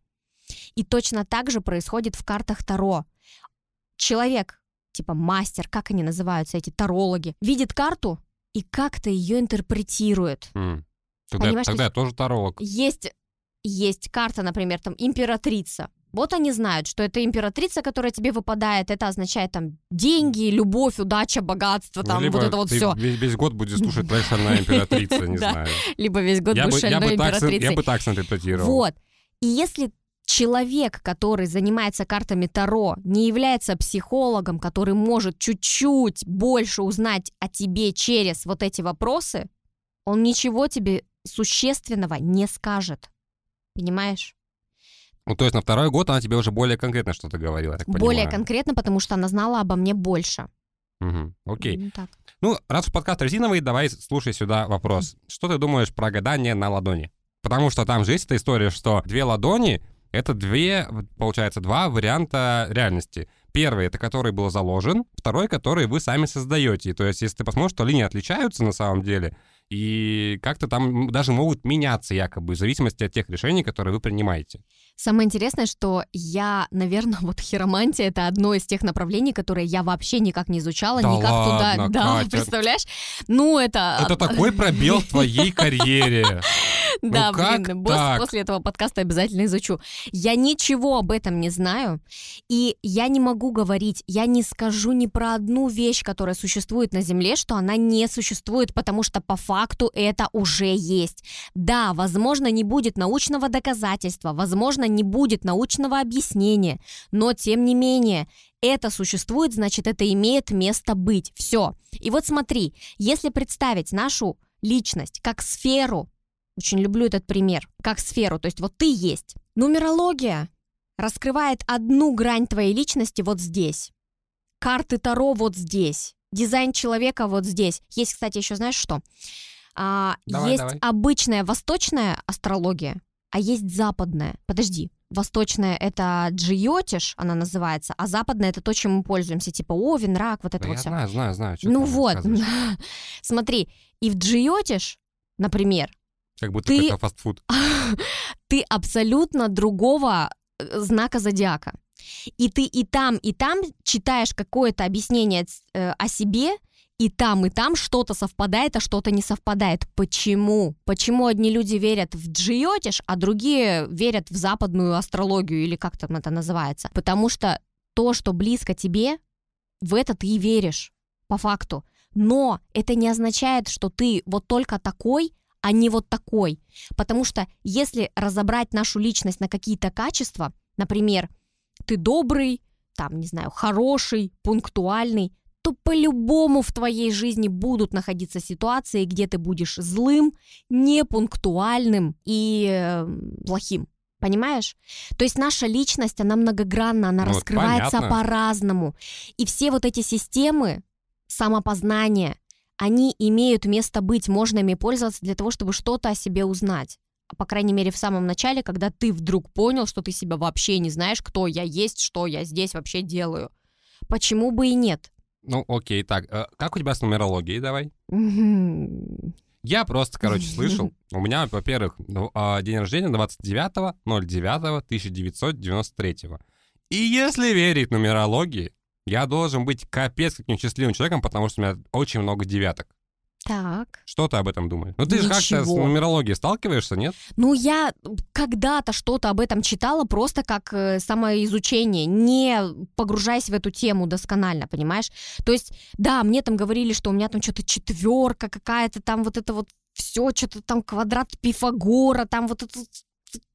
B: И точно так же происходит в картах Таро. Человек, типа мастер, как они называются, эти тарологи, видит карту и как-то ее интерпретирует.
A: М. Тогда,
B: Понимаешь,
A: тогда
B: то
A: я тоже таролог.
B: Есть, есть карта, например, там императрица. Вот они знают, что это императрица, которая тебе выпадает, это означает там деньги, любовь, удача, богатство, там
A: либо
B: вот это вот все.
A: Весь, весь год будешь слушать твоя шальная императрица, не знаю.
B: Либо весь год будешь императрицей.
A: я бы так интерпретировал.
B: Вот. И если человек, который занимается картами Таро, не является психологом, который может чуть-чуть больше узнать о тебе через вот эти вопросы, он ничего тебе существенного не скажет. Понимаешь?
A: Ну, то есть на второй год она тебе уже более конкретно что-то говорила, я так
B: Более
A: понимаю.
B: конкретно, потому что она знала обо мне больше.
A: Мгм, Окей.
B: Ну, так.
A: Ну, раз уж подкаст резиновый, давай слушай сюда вопрос. Что ты думаешь про гадание на ладони? Потому что там же есть эта история, что две ладони — это две, получается, два варианта реальности. Первый — это который был заложен, второй — который вы сами создаете. То есть, если ты посмотришь, то линии отличаются на самом деле, и как-то там даже могут меняться якобы в зависимости от тех решений, которые вы принимаете.
B: Самое интересное, что я, наверное, вот хиромантия это одно из тех направлений, которые я вообще никак не изучала,
A: Да
B: никак
A: ладно,
B: туда. Да,
A: Катя.
B: представляешь? Ну, это.
A: Это такой пробел в твоей карьере.
B: Да,
A: Ну как
B: блин, после этого подкаста обязательно изучу. Я ничего об этом не знаю, и я не могу говорить, я не скажу ни про одну вещь, которая существует на Земле, что она не существует, потому что по факту это уже есть. Да, возможно, не будет научного доказательства, возможно, не будет научного объяснения, но тем не менее, это существует, значит, это имеет место быть. Все. И вот смотри, если представить нашу личность как сферу, очень люблю этот пример, как сферу, то есть вот ты есть. Нумерология раскрывает одну грань твоей личности вот здесь. Карты Таро вот здесь. Дизайн человека вот здесь. Есть, кстати, еще знаешь что? А,
A: Давай,
B: есть
A: давай.
B: обычная восточная астрология, а есть западная. Подожди. Восточная — это джиотиш, она называется, а западная — это то, чем мы пользуемся, типа Овен, рак, вот это
A: Да
B: вот
A: я
B: все.
A: знаю, знаю, знаю.
B: Ну вот, смотри, и в джиотиш, например,
A: Как будто
B: ты-
A: это фастфуд.
B: ты абсолютно другого э, знака зодиака. И ты и там, и там читаешь какое-то объяснение э, о себе, и там, и там что-то совпадает, а что-то не совпадает. Почему? Почему одни люди верят в джиотиш, а другие верят в западную астрологию, или как там это называется? Потому что то, что близко тебе, в это ты и веришь, по факту. Но это не означает, что ты вот только такой, а не вот такой. Потому что если разобрать нашу личность на какие-то качества, например, ты добрый, там, не знаю, хороший, пунктуальный, то по-любому в твоей жизни будут находиться ситуации, где ты будешь злым, непунктуальным и э, плохим. Понимаешь? То есть наша личность, она многогранна, она
A: Ну,
B: раскрывается
A: понятно.
B: по-разному. И все вот эти системы самопознания, они имеют место быть, можно ими пользоваться для того, чтобы что-то о себе узнать. По крайней мере, в самом начале, когда ты вдруг понял, что ты себя вообще не знаешь, кто я есть, что я здесь вообще делаю. Почему бы и нет?
A: Ну, окей, так, э, как у тебя с нумерологией, давай? Я просто, короче, слышал. У меня, во-первых, ну, а, день рождения 29.09.1993. И если верить нумерологии, я должен быть капец каким счастливым человеком, потому что у меня очень много девяток.
B: Так.
A: Что ты об этом думаешь? Ну ты же как-то с
B: Ничего.
A: нумерологией сталкиваешься, нет?
B: Ну, я когда-то что-то об этом читала просто как э, самоизучение, не погружаясь в эту тему досконально, понимаешь? То есть, да, мне там говорили, что у меня там что-то четверка какая-то, там вот это вот все, что-то там квадрат Пифагора, там вот это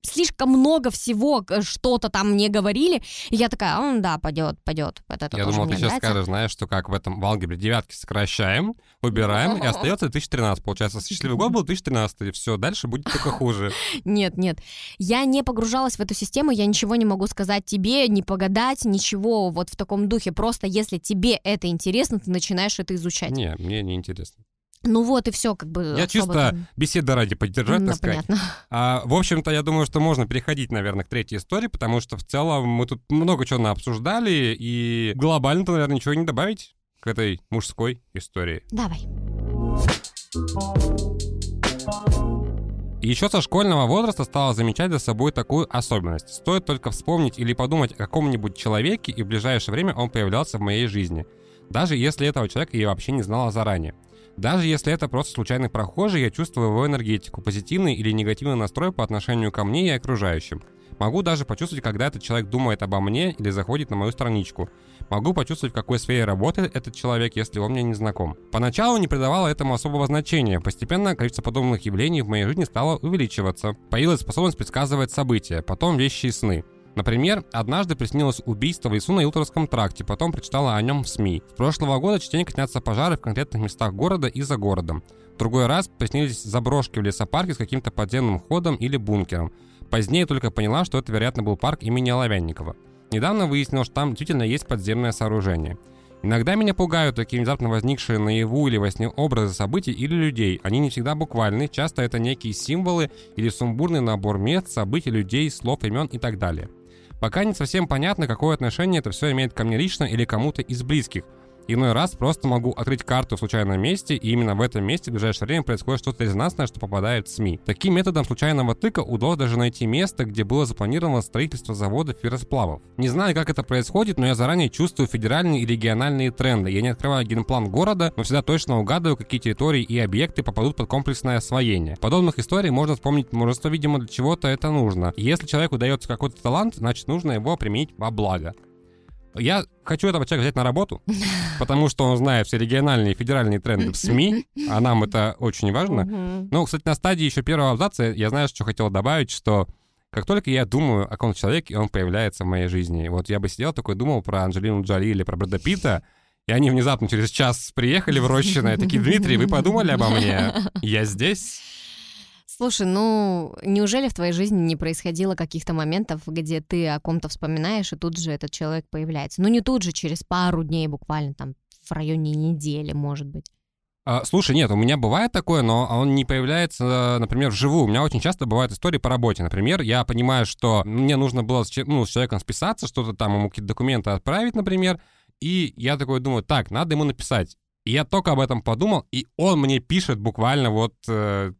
B: слишком много всего, что-то там мне говорили, и я такая, «М, да, пойдет, пойдет, это
A: я думал, ты сейчас
B: нравится».
A: скажешь, знаешь, что как в этом в алгебре девятки сокращаем, убираем, и остается 2013. Получается, счастливый год был 2013, и все, дальше будет только хуже.
B: Нет, нет. Я не погружалась в эту систему, я ничего не могу сказать тебе, не погадать, ничего вот в таком духе. Просто если тебе это интересно, ты начинаешь это изучать.
A: Не, мне не интересно.
B: Ну вот и все, как бы.
A: Я чисто
B: там-
A: беседа ради поддержать,
B: Ну,
A: так сказать.
B: понятно.
A: А, в общем-то, я думаю, что можно переходить, наверное, к третьей истории, потому что в целом мы тут много чего обсуждали, и глобально-то, наверное, ничего не добавить к этой мужской истории.
B: Давай.
A: И еще со школьного возраста стала замечать за собой такую особенность. Стоит только вспомнить или подумать о каком-нибудь человеке, и в ближайшее время он появлялся в моей жизни. Даже если этого человека я вообще не знала заранее. Даже если это просто случайный прохожий, я чувствую его энергетику, позитивный или негативный настрой по отношению ко мне и окружающим. Могу даже почувствовать, когда этот человек думает обо мне или заходит на мою страничку. Могу почувствовать, в какой сфере работает этот человек, если он мне не знаком. Поначалу не придавала этому особого значения. Постепенно количество подобных явлений в моей жизни стало увеличиваться. Появилась способность предсказывать события, потом вещи и сны. Например, однажды приснилось убийство в лесу на Илторском тракте, потом прочитала о нем в СМИ. С прошлого года частенько снятся пожары в конкретных местах города и за городом. В другой раз приснились заброшки в лесопарке с каким-то подземным ходом или бункером. Позднее только поняла, что это, вероятно, был парк имени Оловянникова. Недавно выяснилось, что там действительно есть подземное сооружение. Иногда меня пугают такие внезапно возникшие наяву или во сне образы событий или людей. Они не всегда буквальны, часто это некие символы или сумбурный набор мест, событий, людей, слов, имен и так далее. Пока не совсем понятно, какое отношение это все имеет ко мне лично или кому-то из близких – Иной раз просто могу открыть карту в случайном месте, и именно в этом месте в ближайшее время происходит что-то резонансное, что попадает в СМИ. Таким методом случайного тыка удалось даже найти место, где было запланировано строительство завода ферросплавов. Не знаю, как это происходит, но я заранее чувствую федеральные и региональные тренды. Я не открываю генплан города, но всегда точно угадываю, какие территории и объекты попадут под комплексное освоение. Подобных историй можно вспомнить множество, видимо, для чего-то это нужно. И если человеку дается какой-то талант, значит нужно его применить во благо. Я хочу этого человека взять на работу, потому что он знает все региональные и федеральные тренды в СМИ, а нам это очень важно. Ну, кстати, на стадии еще первого абзаца я знаю, что хотел добавить, что как только я думаю о каком-то человеке, он появляется в моей жизни. Вот я бы сидел такой, думал про Анджелину Джоли или про Брэда Питта, и они внезапно через час приехали в Рощино и такие, Дмитрий, вы подумали обо мне? Я здесь?
B: Слушай, ну неужели в твоей жизни не происходило каких-то моментов, где ты о ком-то вспоминаешь, и тут же этот человек появляется? Ну не тут же, через пару дней буквально, там в районе недели, может быть.
A: А, слушай, нет, у меня бывает такое, но он не появляется, например, вживую. У меня очень часто бывают истории по работе. Например, я понимаю, что мне нужно было с, ну, с человеком списаться, что-то там ему какие-то документы отправить, например, и я такой думаю, так, надо ему написать. И я только об этом подумал, и он мне пишет буквально вот э,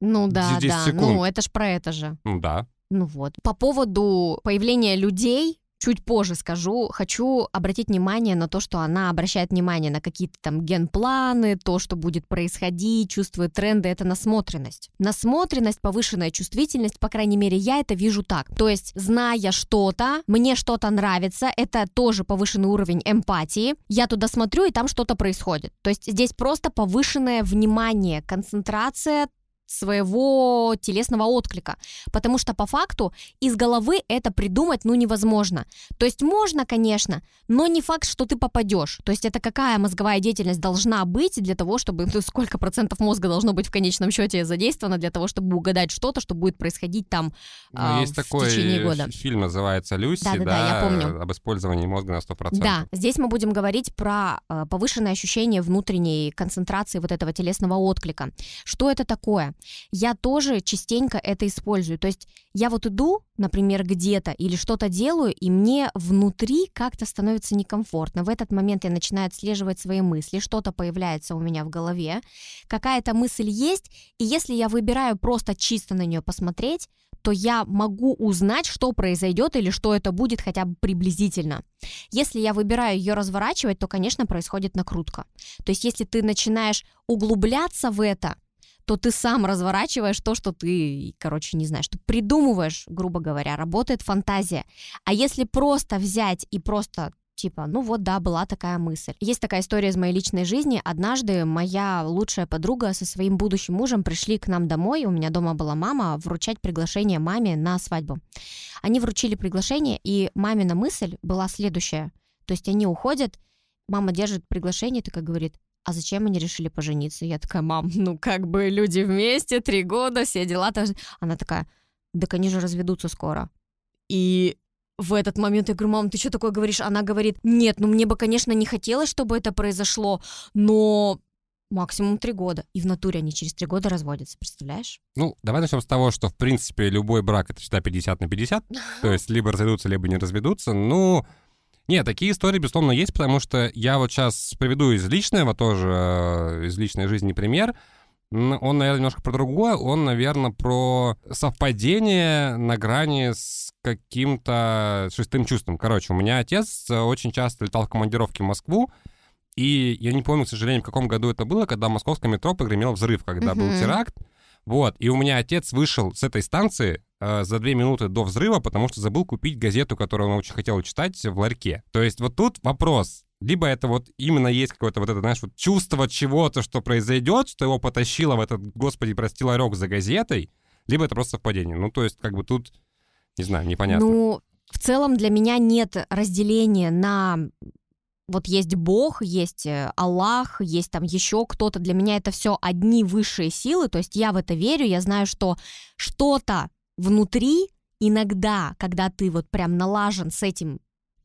B: ну да,
A: 10
B: да.
A: секунд.
B: Ну, это ж про это же.
A: Ну да.
B: Ну вот. По поводу появления людей, чуть позже скажу, хочу обратить внимание на то, что она обращает внимание на какие-то там генпланы, то, что будет происходить, чувствует тренды, это насмотренность. Насмотренность, повышенная чувствительность, по крайней мере, я это вижу так. То есть, зная что-то, мне что-то нравится, это тоже повышенный уровень эмпатии, я туда смотрю, и там что-то происходит. То есть здесь просто повышенное внимание, концентрация своего телесного отклика, потому что по факту из головы это придумать ну невозможно. То есть можно, конечно, но не факт, что ты попадешь. То есть это какая мозговая деятельность должна быть для того, чтобы ну, сколько процентов мозга должно быть в конечном счете задействовано для того, чтобы угадать что-то, что будет происходить там ну,
A: э, есть
B: в
A: такой
B: течение года.
A: фильм называется Люси,
B: Да, да,
A: да,
B: я помню.
A: об использовании мозга на 100%.
B: Да, здесь мы будем говорить про э, повышенное ощущение внутренней концентрации вот этого телесного отклика. Что это такое? Я тоже частенько это использую. То есть я вот иду, например, где-то или что-то делаю, и мне внутри как-то становится некомфортно. В этот момент я начинаю отслеживать свои мысли, что-то появляется у меня в голове, какая-то мысль есть, и если я выбираю просто чисто на нее посмотреть, то я могу узнать, что произойдет или что это будет хотя бы приблизительно. Если я выбираю ее разворачивать, то, конечно, происходит накрутка. То есть, если ты начинаешь углубляться в это, то ты сам разворачиваешь то, что ты, короче, не знаю, что придумываешь, грубо говоря, работает фантазия. А если просто взять и просто типа, ну вот да, была такая мысль. Есть такая история из моей личной жизни. Однажды моя лучшая подруга со своим будущим мужем пришли к нам домой, у меня дома была мама, вручать приглашение маме на свадьбу. Они вручили приглашение, и мамина мысль была следующая. То есть они уходят, мама держит приглашение, такая говорит, а зачем они решили пожениться? Я такая, мам, ну как бы люди вместе, три года, все дела. Она такая, так они же разведутся скоро. И в этот момент я говорю, мам, ты что такое говоришь? Она говорит, нет, ну мне бы, конечно, не хотелось, чтобы это произошло, но максимум три года. И в натуре они через три года разводятся, представляешь?
A: Ну, давай начнем с того, что, в принципе, любой брак — это всегда 50 на 50. То есть либо разведутся, либо не разведутся. Ну, нет, такие истории, безусловно, есть, потому что я вот сейчас приведу из личного тоже, э, из личной жизни пример. Он, наверное, немножко про другое. Он, наверное, про совпадение на грани с каким-то шестым чувством. Короче, у меня отец очень часто летал в командировки в Москву, и я не помню, к сожалению, в каком году это было, когда в московском метро погремел взрыв, когда был теракт. Вот, и у меня отец вышел с этой станции э, за две минуты до взрыва, потому что забыл купить газету, которую он очень хотел читать в ларьке. То есть вот тут вопрос. Либо это вот именно есть какое-то вот это, знаешь, вот чувство чего-то, что произойдет, что его потащило в этот, господи, прости, ларек за газетой, либо это просто совпадение. Ну, то есть как бы тут, не знаю, непонятно.
B: Ну, В целом для меня нет разделения на вот есть Бог, есть э, Аллах, есть там еще кто-то. Для меня это все одни высшие силы. То есть я в это верю, я знаю, что что-то внутри иногда, когда ты вот прям налажен с этим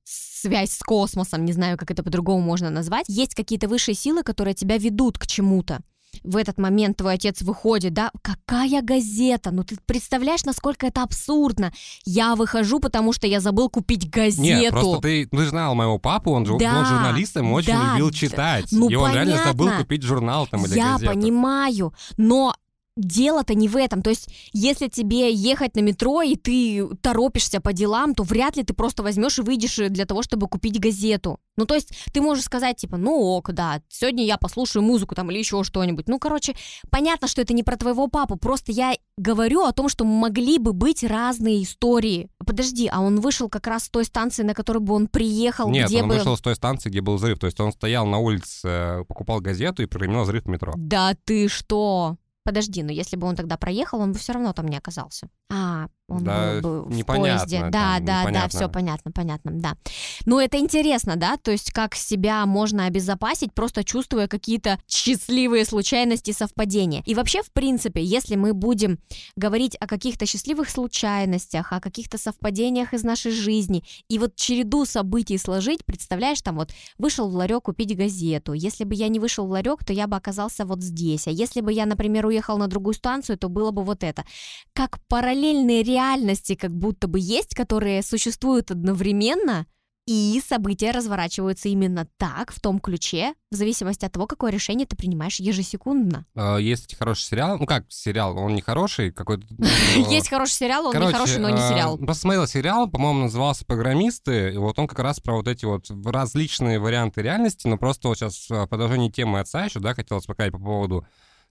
B: связь с космосом, не знаю, как это по-другому можно назвать, есть какие-то высшие силы, которые тебя ведут к чему-то в этот момент твой отец выходит, да, какая газета? Ну ты представляешь, насколько это абсурдно? Я выхожу, потому что я забыл купить газету.
A: Нет, просто ты, ты знал моего папу, он, же, да, он журналист, и очень да, любил читать. Ну, и он понятно. реально забыл купить журнал там или
B: я
A: газету.
B: Я понимаю, но дело-то не в этом. То есть, если тебе ехать на метро, и ты торопишься по делам, то вряд ли ты просто возьмешь и выйдешь для того, чтобы купить газету. Ну, то есть, ты можешь сказать, типа, ну ок, да, сегодня я послушаю музыку там или еще что-нибудь. Ну, короче, понятно, что это не про твоего папу, просто я говорю о том, что могли бы быть разные истории. Подожди, а он вышел как раз с той станции, на которую бы он приехал,
A: Нет,
B: где
A: он
B: бы...
A: вышел с той станции, где был взрыв. То есть, он стоял на улице, э, покупал газету и променял взрыв в метро.
B: Да ты что? Подожди, но если бы он тогда проехал, он бы все равно там не оказался. А, он да, был бы в поезде. Да, там, да, непонятно. да, все понятно, понятно, да. Ну, это интересно, да, то есть как себя можно обезопасить, просто чувствуя какие-то счастливые случайности, совпадения. И вообще, в принципе, если мы будем говорить о каких-то счастливых случайностях, о каких-то совпадениях из нашей жизни, и вот череду событий сложить, представляешь, там вот вышел в ларек купить газету, если бы я не вышел в ларек, то я бы оказался вот здесь, а если бы я, например, уехал на другую станцию, то было бы вот это. Как параллельные реальности как будто бы есть, которые существуют одновременно, и события разворачиваются именно так, в том ключе, в зависимости от того, какое решение ты принимаешь ежесекундно.
A: А, есть хороший сериал, ну как сериал, он не хороший, какой-то...
B: Есть хороший сериал, он не хороший, но не а, сериал.
A: Посмотрел сериал, по-моему, назывался «Программисты», и вот он как раз про вот эти вот различные варианты реальности, но просто вот сейчас в продолжении темы отца еще, да, хотелось сказать по поводу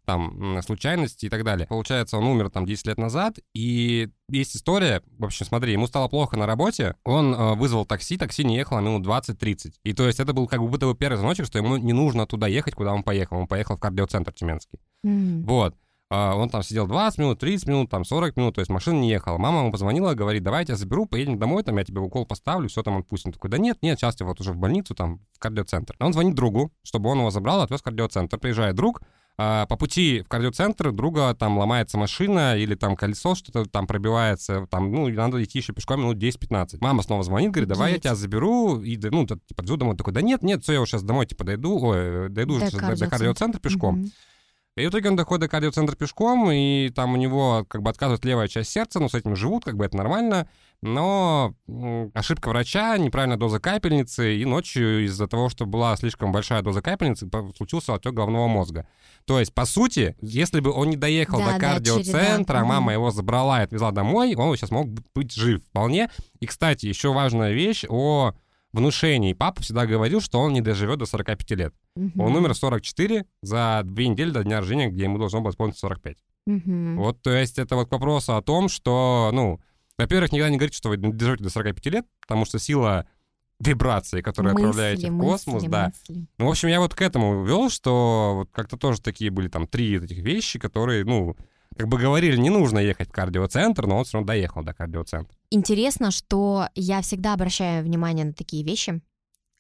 A: там, случайности и так далее. Получается, он умер там 10 лет назад, и есть история, в общем, смотри, ему стало плохо на работе, он э, вызвал такси, такси не ехало минут 20-30. И то есть это был как будто бы первый звоночек, что ему не нужно туда ехать, куда он поехал. Он поехал в кардиоцентр Тюменский. Mm. Вот. Uh, он там сидел 20 минут, 30 минут, там 40 минут, то есть машина не ехала. Мама ему позвонила, говорит, давай я тебя заберу, поедем домой, там я тебе укол поставлю, все там отпустим. Он такой, да нет, нет, сейчас я вот уже в больницу, там, в кардиоцентр. Он звонит другу, чтобы он его забрал, отвез в кардиоцентр. Приезжает друг, а, по пути в кардиоцентр друга там ломается машина или там колесо что-то там пробивается, там, ну, надо идти еще пешком минут 10-15. Мама снова звонит, говорит, давай я тебя заберу, и, ну, типа, дзю домой. Такой, да нет, нет, все, я сейчас домой, типа, дойду, ой, дойду до, кардиоцентра. до кардиоцентра пешком. Угу. И в итоге он доходит до кардиоцентра пешком, и там у него как бы отказывает левая часть сердца, но с этим живут, как бы это нормально. Но ошибка врача, неправильная доза капельницы, и ночью из-за того, что была слишком большая доза капельницы, случился отек головного мозга. То есть, по сути, если бы он не доехал да, до кардиоцентра, да, мама его забрала и отвезла домой, он сейчас мог быть жив вполне. И, кстати, еще важная вещь о внушении. Папа всегда говорил, что он не доживет до 45 лет. Угу. Он умер в 44 за две недели до дня рождения, где ему должно было исполниться 45. Угу. Вот, то есть это вот к вопросу о том, что, ну, во-первых, никогда не говорите, что вы доживете до 45 лет, потому что сила вибрации, которые мысли, отправляете в космос, мысли, да. Мысли. Ну, в общем, я вот к этому вел, что вот как-то тоже такие были там три этих вещи, которые, ну, как бы говорили, не нужно ехать в кардиоцентр, но он все равно доехал до кардиоцентра.
B: Интересно, что я всегда обращаю внимание на такие вещи.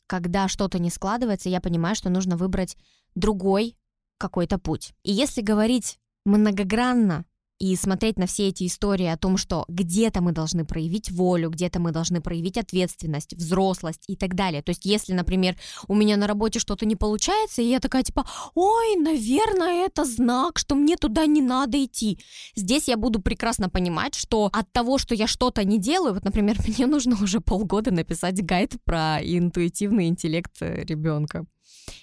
B: Когда что-то не складывается, я понимаю, что нужно выбрать другой какой-то путь. И если говорить многогранно, и смотреть на все эти истории о том, что где-то мы должны проявить волю, где-то мы должны проявить ответственность, взрослость и так далее. То есть, если, например, у меня на работе что-то не получается, и я такая типа, ой, наверное, это знак, что мне туда не надо идти. Здесь я буду прекрасно понимать, что от того, что я что-то не делаю, вот, например, мне нужно уже полгода написать гайд про интуитивный интеллект э, ребенка.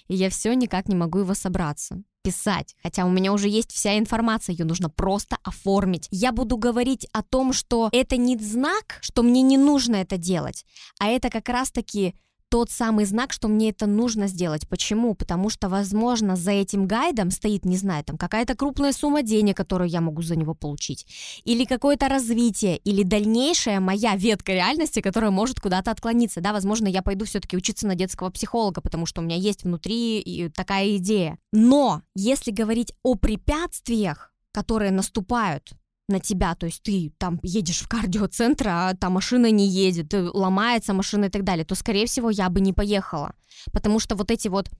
B: И я все никак не могу его собраться писать, хотя у меня уже есть вся информация, ее нужно просто оформить. Я буду говорить о том, что это не знак, что мне не нужно это делать, а это как раз-таки тот самый знак, что мне это нужно сделать. Почему? Потому что, возможно, за этим гайдом стоит, не знаю, там какая-то крупная сумма денег, которую я могу за него получить, или какое-то развитие, или дальнейшая моя ветка реальности, которая может куда-то отклониться. Да, возможно, я пойду все-таки учиться на детского психолога, потому что у меня есть внутри такая идея. Но если говорить о препятствиях, которые наступают на тебя, то есть ты там едешь в кардиоцентр, а там машина не едет, э, ломается машина и так далее, то, скорее всего, я бы не поехала. Потому что вот эти вот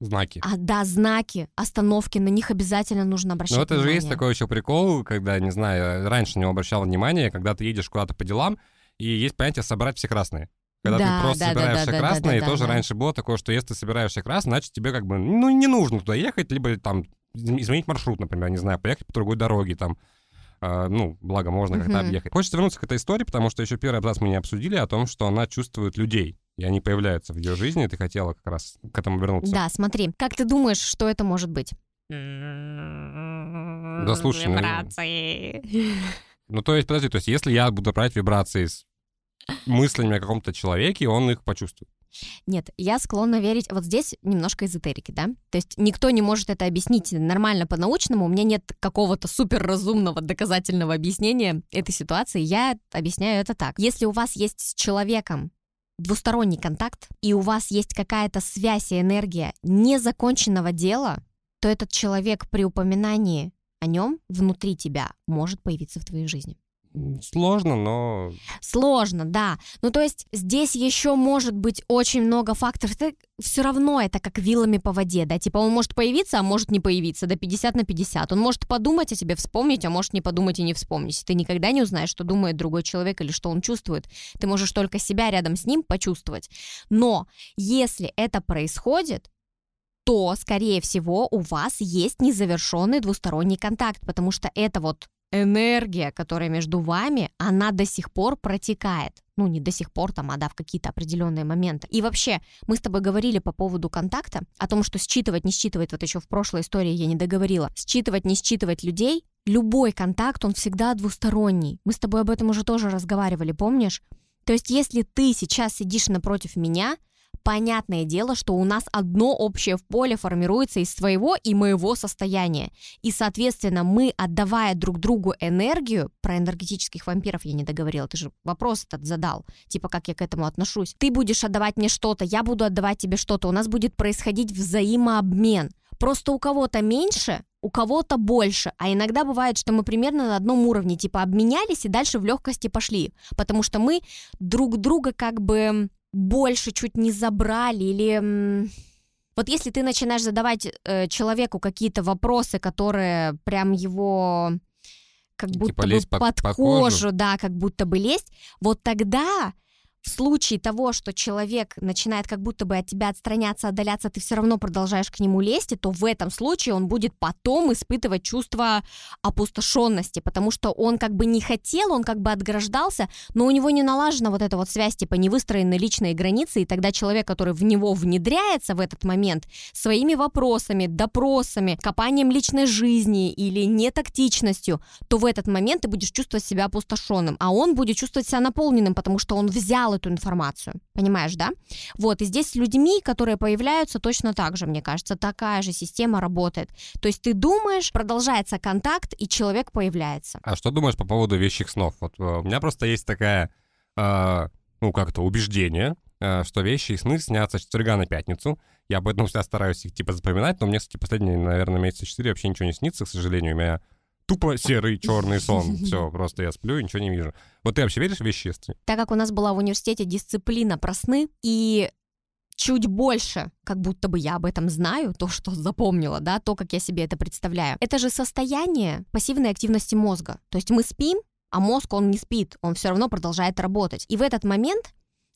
A: Знаки.
B: а, да, знаки, остановки, на них обязательно нужно обращать
A: Ну, это же
B: внимание.
A: есть такой еще прикол, когда, не знаю, раньше не обращал внимания, когда ты едешь куда-то по делам, и есть понятие «собрать все красные». Когда
B: Да,
A: ты просто
B: да, да,
A: собираешь
B: да,
A: все
B: да,
A: красные,
B: да,
A: и тоже
B: да.
A: раньше было такое, что если ты собираешь все красные, значит тебе как бы, ну, не нужно туда ехать, либо там изменить маршрут, например, не знаю, поехать по другой дороге, там, ну, благо, можно как-то
B: Мгм.
A: объехать. Хочется вернуться к этой истории, потому что еще первый абзац мы не обсудили о том, что она чувствует людей, и они появляются в ее жизни, и ты хотела как раз к этому вернуться.
B: Да, смотри, как ты думаешь, что это может быть?
A: Да, слушай, ну-
B: Вибрации.
A: Ну, то есть, подожди, то есть, если я буду брать вибрации с мыслями о каком-то человеке, он их почувствует.
B: Нет, я склонна верить, вот здесь немножко эзотерики, да? То есть никто не может это объяснить нормально по-научному, у меня нет какого-то суперразумного доказательного объяснения этой ситуации, я объясняю это так. Если у вас есть с человеком двусторонний контакт, и у вас есть какая-то связь и энергия незаконченного дела, то этот человек при упоминании о нем внутри тебя может появиться в твоей жизни.
A: Сложно, но...
B: Сложно, да. Ну, то есть здесь еще может быть очень много факторов. все равно это как вилами по воде, да. Типа он может появиться, а может не появиться, да 50 на 50. Он может подумать о тебе, вспомнить, а может не подумать и не вспомнить. Ты никогда не узнаешь, что думает другой человек или что он чувствует. Ты можешь только себя рядом с ним почувствовать. Но если это происходит, то, скорее всего, у вас есть незавершенный двусторонний контакт, потому что это вот энергия, которая между вами, она до сих пор протекает. Ну, не до сих пор там, а да, в какие-то определенные моменты. И вообще, мы с тобой говорили по поводу контакта, о том, что считывать, не считывать, вот еще в прошлой истории я не договорила. Считывать, не считывать людей, любой контакт, он всегда двусторонний. Мы с тобой об этом уже тоже разговаривали, помнишь? То есть, если ты сейчас сидишь напротив меня, понятное дело, что у нас одно общее в поле формируется из твоего и моего состояния. И, соответственно, мы, отдавая друг другу энергию, про энергетических вампиров я не договорила, ты же вопрос этот задал, типа, как я к этому отношусь. Ты будешь отдавать мне что-то, я буду отдавать тебе что-то, у нас будет происходить взаимообмен. Просто у кого-то меньше, у кого-то больше. А иногда бывает, что мы примерно на одном уровне, типа, обменялись и дальше в легкости пошли. Потому что мы друг друга как бы больше чуть не забрали или... Вот если ты начинаешь задавать э, человеку какие-то вопросы, которые прям его как будто
A: Типа
B: бы под-
A: под
B: кожу,
A: кожу.
B: да, как будто бы лезть, вот тогда в случае того, что человек начинает как будто бы от тебя отстраняться, отдаляться, ты все равно продолжаешь к нему лезть, то в этом случае он будет потом испытывать чувство опустошенности, потому что он как бы не хотел, он как бы отграждался, но у него не налажена вот эта вот связь, типа не выстроены личные границы, и тогда человек, который в него внедряется в этот момент своими вопросами, допросами, копанием личной жизни или нетактичностью, то в этот момент ты будешь чувствовать себя опустошенным, а он будет чувствовать себя наполненным, потому что он взял эту информацию. Понимаешь, да? Вот, и здесь с людьми, которые появляются, точно так же, мне кажется, такая же система работает. То есть ты думаешь, продолжается контакт, и человек появляется.
A: А что думаешь по поводу вещих снов? Вот э, у меня просто есть такая, э, ну, как-то убеждение, э, что вещи и сны снятся с четверга на пятницу. Я поэтому всегда стараюсь их, типа, запоминать, но мне, кстати, последние, наверное, месяца четыре вообще ничего не снится, к сожалению. У меня тупо серый черный сон. Все, просто я сплю и ничего не вижу. Вот ты вообще веришь в сны?
B: Так как у нас была в университете дисциплина про сны, и чуть больше, как будто бы я об этом знаю, то, что запомнила, да, то, как я себе это представляю. Это же состояние пассивной активности мозга. То есть мы спим, а мозг, он не спит, он все равно продолжает работать. И в этот момент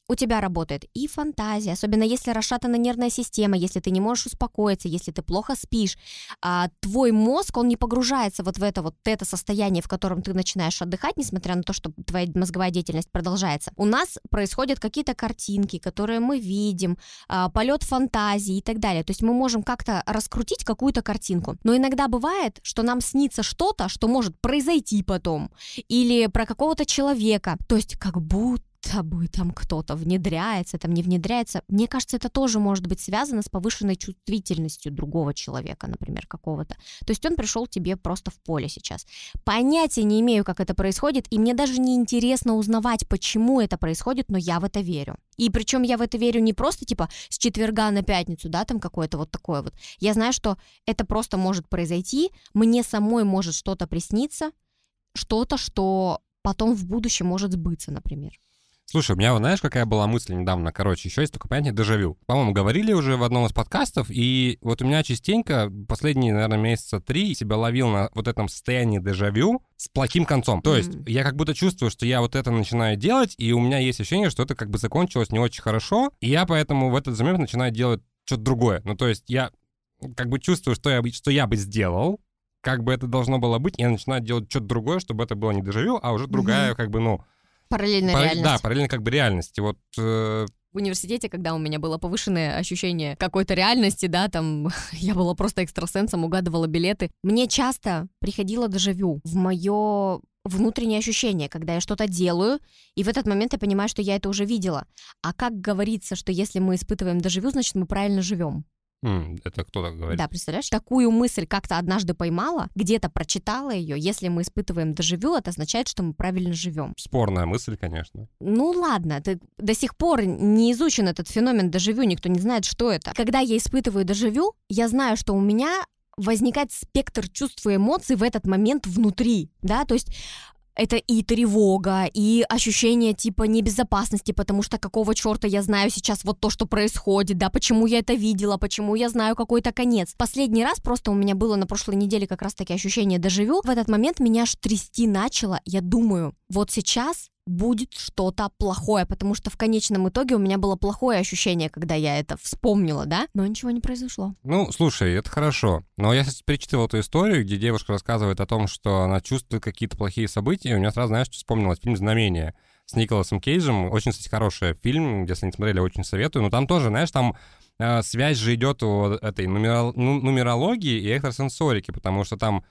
B: у тебя работает и фантазия, особенно если расшатана нервная система, если ты не можешь успокоиться, если ты плохо спишь, а, твой мозг, он не погружается вот в это вот это состояние, в котором ты начинаешь отдыхать, несмотря на то, что твоя мозговая деятельность продолжается. У нас происходят какие-то картинки, которые мы видим, а, полет фантазии и так далее. То есть мы можем как-то раскрутить какую-то картинку. Но иногда бывает, что нам снится что-то, что может произойти потом, или про какого-то человека. То есть как будто бы там кто-то внедряется, там не внедряется. Мне кажется, это тоже может быть связано с повышенной чувствительностью другого человека, например, какого-то. То есть он пришел тебе просто в поле сейчас. Понятия не имею, как это происходит, и мне даже не интересно узнавать, почему это происходит, но я в это верю. И причем я в это верю не просто типа с четверга на пятницу, да, там какое-то вот такое вот. Я знаю, что это просто может произойти, мне самой может что-то присниться, что-то, что потом в будущем может сбыться, например.
A: Слушай, у меня, знаешь, какая была мысль недавно? Короче, еще есть такое понятие дежавю. По-моему, говорили уже в одном из подкастов, и вот у меня частенько последние, наверное, месяца три себя ловил на вот этом состоянии дежавю с плохим концом. То есть
B: Мгм.
A: я как будто чувствую, что я вот это начинаю делать, и у меня есть ощущение, что это как бы закончилось не очень хорошо, и я поэтому в этот момент начинаю делать что-то другое. Ну, то есть я как бы чувствую, что я, что я бы сделал, как бы это должно было быть, и я начинаю делать что-то другое, чтобы это было не дежавю, а уже другая, как бы, ну,
B: Параллельная
A: Параллель-
B: реальность.
A: Да, параллельно как бы реальности. Вот э,
B: в университете, когда у меня было повышенное ощущение какой-то реальности, да, там я была просто экстрасенсом, угадывала билеты. Мне часто приходило дежавю в мое внутреннее ощущение, когда я что-то делаю, и в этот момент я понимаю, что я это уже видела. А как говорится, что если мы испытываем дежавю, значит, мы правильно живем?
A: Это кто так говорит?
B: Да, представляешь? Такую мысль как-то однажды поймала, где-то прочитала ее. Если мы испытываем дежавю, это означает, что мы правильно живем.
A: Спорная мысль, конечно.
B: Ну ладно, ты до сих пор не изучен этот феномен дежавю, никто не знает, что это. Когда я испытываю дежавю, я знаю, что у меня возникает спектр чувств и эмоций в этот момент внутри, да, то есть это и тревога, и ощущение типа небезопасности, потому что какого черта я знаю сейчас вот то, что происходит, да, почему я это видела, почему я знаю какой-то конец. Последний раз просто у меня было на прошлой неделе как раз-таки ощущение дежавю. В этот момент меня аж трясти начало. Я думаю, вот сейчас будет что-то плохое, потому что в конечном итоге у меня было плохое ощущение, когда я это вспомнила, да, но ничего не произошло.
A: Ну, слушай, это хорошо. Но я сейчас перечитывал эту историю, где девушка рассказывает о том, что она чувствует какие-то плохие события, и у меня сразу, знаешь, что вспомнилось фильм «Знамение» с Николасом Кейджем. Очень, кстати, хороший фильм, если не смотрели, очень советую. Но там тоже, знаешь, там э, связь же идет у этой нумеро- ну- нумерологии и экстрасенсорики, потому что там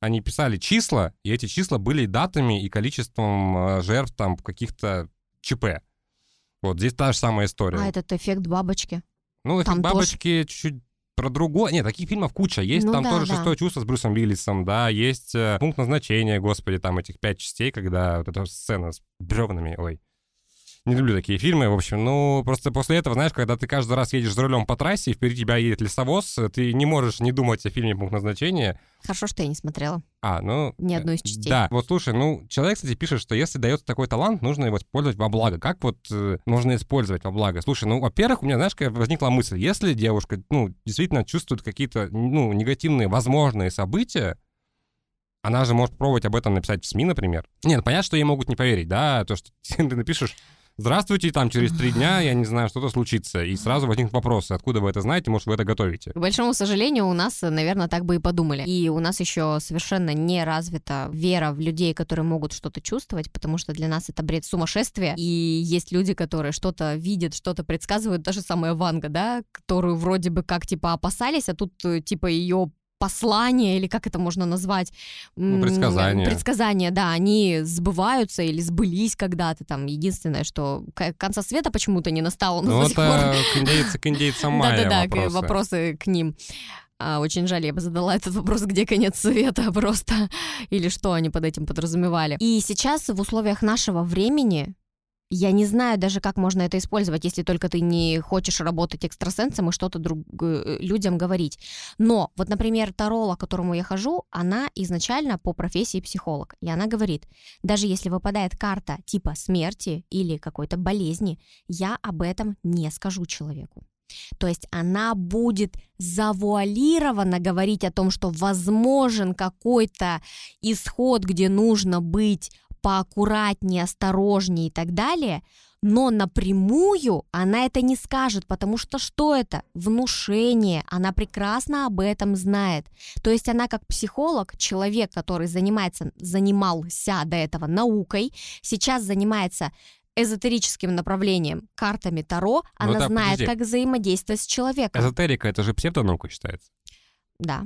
A: они писали числа, и эти числа были датами и количеством э, жертв там каких-то ЧП. Вот здесь та же самая история.
B: А этот эффект бабочки.
A: Ну, эти
B: Там тоже-
A: бабочки чуть-чуть про другое. Нет, таких фильмов куча. Есть
B: Ну
A: там
B: да,
A: тоже
B: да.
A: шестое чувство с Брюсом Уиллисом, да, есть э, пункт назначения, господи, там этих пять частей, когда вот эта сцена с бревнами, ой. Не люблю такие фильмы, в общем. Ну, просто после этого, знаешь, когда ты каждый раз едешь за рулем по трассе, и впереди тебя едет лесовоз, ты не можешь не думать о фильме «Пункт назначения».
B: Хорошо, что я не смотрела
A: А, ну...
B: ни
A: э,
B: одной из частей.
A: Да, вот слушай, ну, человек, кстати, пишет, что если дается такой талант, нужно его использовать во благо. Как вот э, нужно использовать во благо? Слушай, ну, во-первых, у меня, знаешь, возникла мысль, если девушка, ну, действительно чувствует какие-то, ну, негативные возможные события, она же может пробовать об этом написать в СМИ, например. Нет, понятно, что ей могут не поверить, да, то, что ты напишешь Здравствуйте, там через три дня, я не знаю, что-то случится. И сразу возникнут вопросы, откуда вы это знаете, может, вы это готовите.
B: К большому сожалению, у нас, наверное, так бы и подумали. И у нас еще совершенно не развита вера в людей, которые могут что-то чувствовать, потому что для нас это бред сумасшествия. И есть люди, которые что-то видят, что-то предсказывают, даже самая Ванга, да, которую вроде бы как типа опасались, а тут э, типа ее послание, или как это можно назвать?
A: Ну, предсказания.
B: Предсказания, да, они сбываются или сбылись когда-то там. Единственное, что конца света почему-то не настало,
A: Ну, это к индейце, к индейцам майя
B: да-да-да,
A: вопросы.
B: вопросы к ним. А, очень жаль, я бы задала этот вопрос, где конец света просто, или что они под этим подразумевали. И сейчас в условиях нашего времени я не знаю даже, как можно это использовать, если только ты не хочешь работать экстрасенсом и что-то друг, э, людям говорить. Но вот, например, Тарола, к которому я хожу, она изначально по профессии психолог. И она говорит, даже если выпадает карта типа смерти или какой-то болезни, я об этом не скажу человеку. То есть она будет завуалированно говорить о том, что возможен какой-то исход, где нужно быть поаккуратнее, осторожнее и так далее, но напрямую она это не скажет, потому что что это? Внушение. Она прекрасно об этом знает. То есть она как психолог, человек, который занимается, занимался до этого наукой, сейчас занимается эзотерическим направлением, картами Таро, она
A: да,
B: знает,
A: подожди.
B: как взаимодействовать с человеком.
A: Эзотерика — это же псевдонаука считается.
B: Да.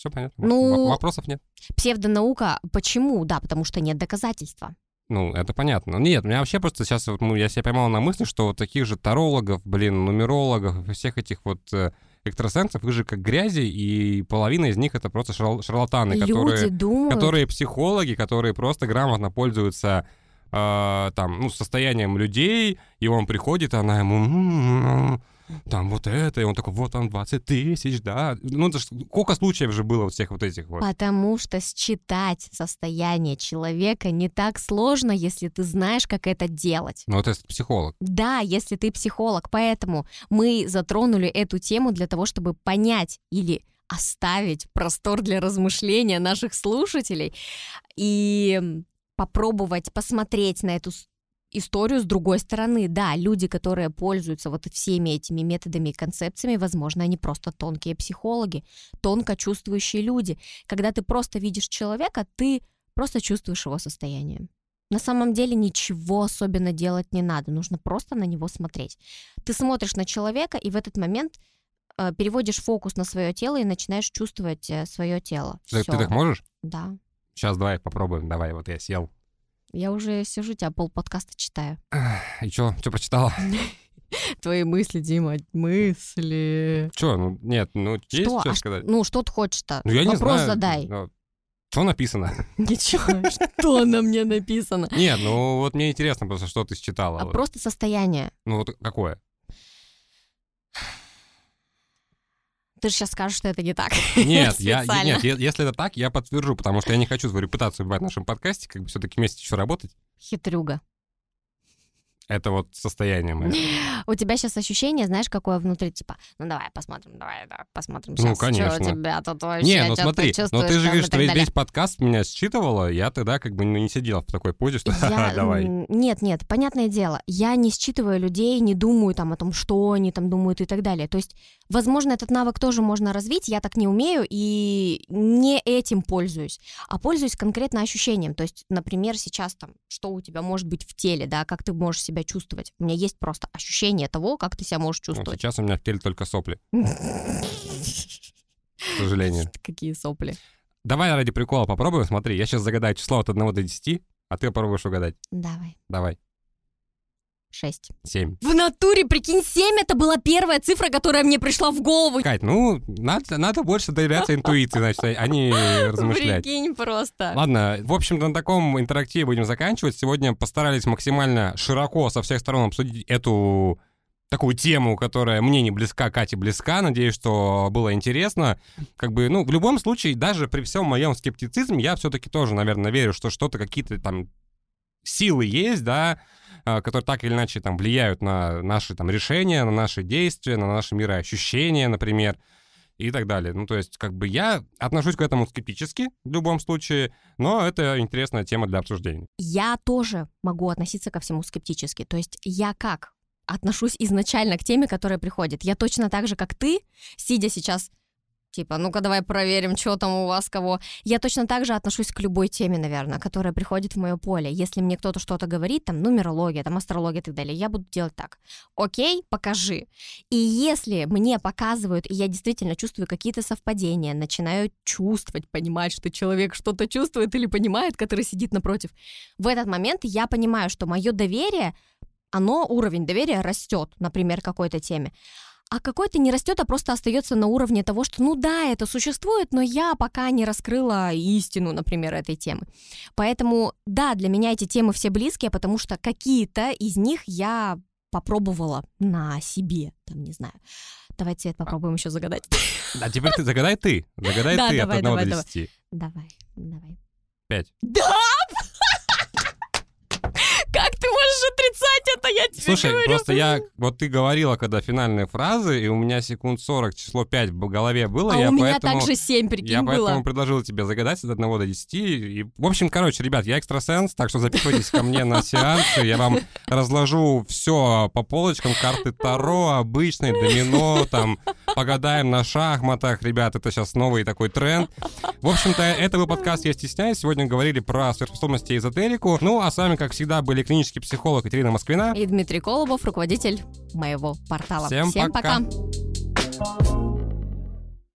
A: Все понятно.
B: Ну-
A: Вопросов нет.
B: Псевдонаука, почему? Да, потому что нет доказательства.
A: Ну, это понятно. Нет, у меня вообще просто сейчас вот, ну, я себя поймал на мысли, что вот таких же тарологов, блин, нумерологов всех этих вот э, экстрасенсов, их же как грязи, и половина из них это просто шарл- шарлатаны,
B: Люди
A: которые,
B: думают...
A: которые психологи, которые просто грамотно пользуются э, там, ну, состоянием людей, и он приходит, она ему... «М, там вот это, и он такой, вот там 20 тысяч, да. Ну, это ж сколько случаев же было вот всех вот этих вот.
B: Потому что считать состояние человека не так сложно, если ты знаешь, как это делать.
A: Ну, вот это психолог.
B: Да, если ты психолог, поэтому мы затронули эту тему для того, чтобы понять или оставить простор для размышления наших слушателей и попробовать посмотреть на эту историю с другой стороны. Да, люди, которые пользуются вот всеми этими методами и концепциями, возможно, они просто тонкие психологи, тонко чувствующие люди. Когда ты просто видишь человека, ты просто чувствуешь его состояние. На самом деле ничего особенно делать не надо, нужно просто на него смотреть. Ты смотришь на человека и в этот момент э, переводишь фокус на свое тело и начинаешь чувствовать э, свое тело.
A: Ты,
B: Всё.
A: ты так можешь?
B: Да.
A: Сейчас давай попробуем. Давай, вот я сел.
B: Я уже сижу, тебя пол подкаста читаю.
A: И что, что прочитала?
B: Твои мысли, Дима, мысли.
A: Что, ну, нет, ну, есть
B: Что?
A: что
B: А
A: сказать?
B: Ну, что ты хочешь-то?
A: Ну, я не
B: Вопрос
A: знаю.
B: задай.
A: Что написано?
B: Ничего, что на мне написано?
A: Нет, ну вот мне интересно просто, что ты считала.
B: А
A: вот.
B: просто состояние.
A: Ну вот какое?
B: Ты же сейчас скажешь, что это не так.
A: Нет, я, нет, если это так, я подтвержу, потому что я не хочу свою репутацию убивать в нашем подкасте, как бы все-таки вместе еще работать.
B: Хитрюга.
A: Это вот состояние мое.
B: У тебя сейчас ощущение, знаешь, какое внутри, типа, ну давай посмотрим, давай, давай посмотрим
A: Ну,
B: сейчас,
A: конечно.
B: что у тебя тут вообще,
A: Не, ну смотри, но
B: чувствуешь
A: ты же говоришь, что весь, весь подкаст меня считывала, я тогда как бы ну, не сидел в такой позе, что
B: Я,
A: давай.
B: Нет, нет, понятное дело, я не считываю людей, не думаю там о том, что они там думают и так далее. То есть, возможно, этот навык тоже можно развить, я так не умею и не этим пользуюсь, а пользуюсь конкретно ощущением. То есть, например, сейчас там, что у тебя может быть в теле, да, как ты можешь себя чувствовать. У меня есть просто ощущение того, как ты себя можешь
A: Ну,
B: чувствовать.
A: сейчас у меня в теле только сопли, к сожалению.
B: Какие сопли.
A: Давай ради прикола попробуем, смотри, я сейчас загадаю число от 1 до 10, а ты попробуешь угадать.
B: Давай,
A: Давай,
B: шесть.
A: 7.
B: В натуре, прикинь, 7 это была первая цифра, которая мне пришла в голову.
A: Кать, ну, надо, надо больше доверяться интуиции, значит, а не размышлять.
B: Прикинь просто.
A: Ладно, в общем-то, на таком интерактиве будем заканчивать. Сегодня постарались максимально широко со всех сторон обсудить эту такую тему, которая мне не близка, Кате близка. Надеюсь, что было интересно. Как бы, ну, в любом случае, даже при всем моем скептицизме, я все-таки тоже, наверное, верю, что что-то, какие-то там силы есть, да, которые так или иначе там влияют на наши там решения, на наши действия, на наши мироощущения, например, и так далее. Ну, то есть, как бы я отношусь к этому скептически в любом случае, но это интересная тема для обсуждения.
B: Я тоже могу относиться ко всему скептически. То есть я как отношусь изначально к теме, которая приходит. Я точно так же, как ты, сидя сейчас, типа, ну-ка давай проверим, что там у вас кого. Я точно так же отношусь к любой теме, наверное, которая приходит в мое поле. Если мне кто-то что-то говорит, там, нумерология, там, астрология и так далее, я буду делать так. Окей, покажи. И если мне показывают, и я действительно чувствую какие-то совпадения, начинаю чувствовать, понимать, что человек что-то чувствует или понимает, который сидит напротив, в этот момент я понимаю, что мое доверие, оно, уровень доверия растет, например, какой-то теме. А какой-то не растет, а просто остается на уровне того, что ну да, это существует, но я пока не раскрыла истину, например, этой темы. Поэтому да, для меня эти темы все близкие, потому что какие-то из них я попробовала на себе, там, не знаю. Давайте это попробуем еще загадать.
A: А теперь ты загадай ты. Загадай
B: Да,
A: ты
B: давай,
A: от 1
B: давай,
A: до
B: давай.
A: 10.
B: Давай, давай.
A: 5.
B: Да! Можешь отрицать это, я тебе
A: Слушай,
B: говорю.
A: просто я... Вот ты говорила, когда финальные фразы, и у меня секунд 40 число 5 в голове было,
B: А
A: я
B: у меня
A: поэтому...
B: также 7, прикинь,
A: Я
B: было.
A: поэтому предложил тебе загадать от 1 до 10. И, в общем, короче, ребят, я экстрасенс, так что записывайтесь ко мне на сеансы. Я вам разложу все по полочкам. Карты Таро, обычные, домино, там, погадаем на шахматах. Ребят, это сейчас новый такой тренд. В общем-то, это был подкаст «Я стесняюсь». Сегодня говорили про сверхспособности и эзотерику. Ну, а с вами, как всегда, были клинический психолог Екатерина Москвина.
B: И Дмитрий Колобов, руководитель моего портала.
A: Всем пока.
B: пока.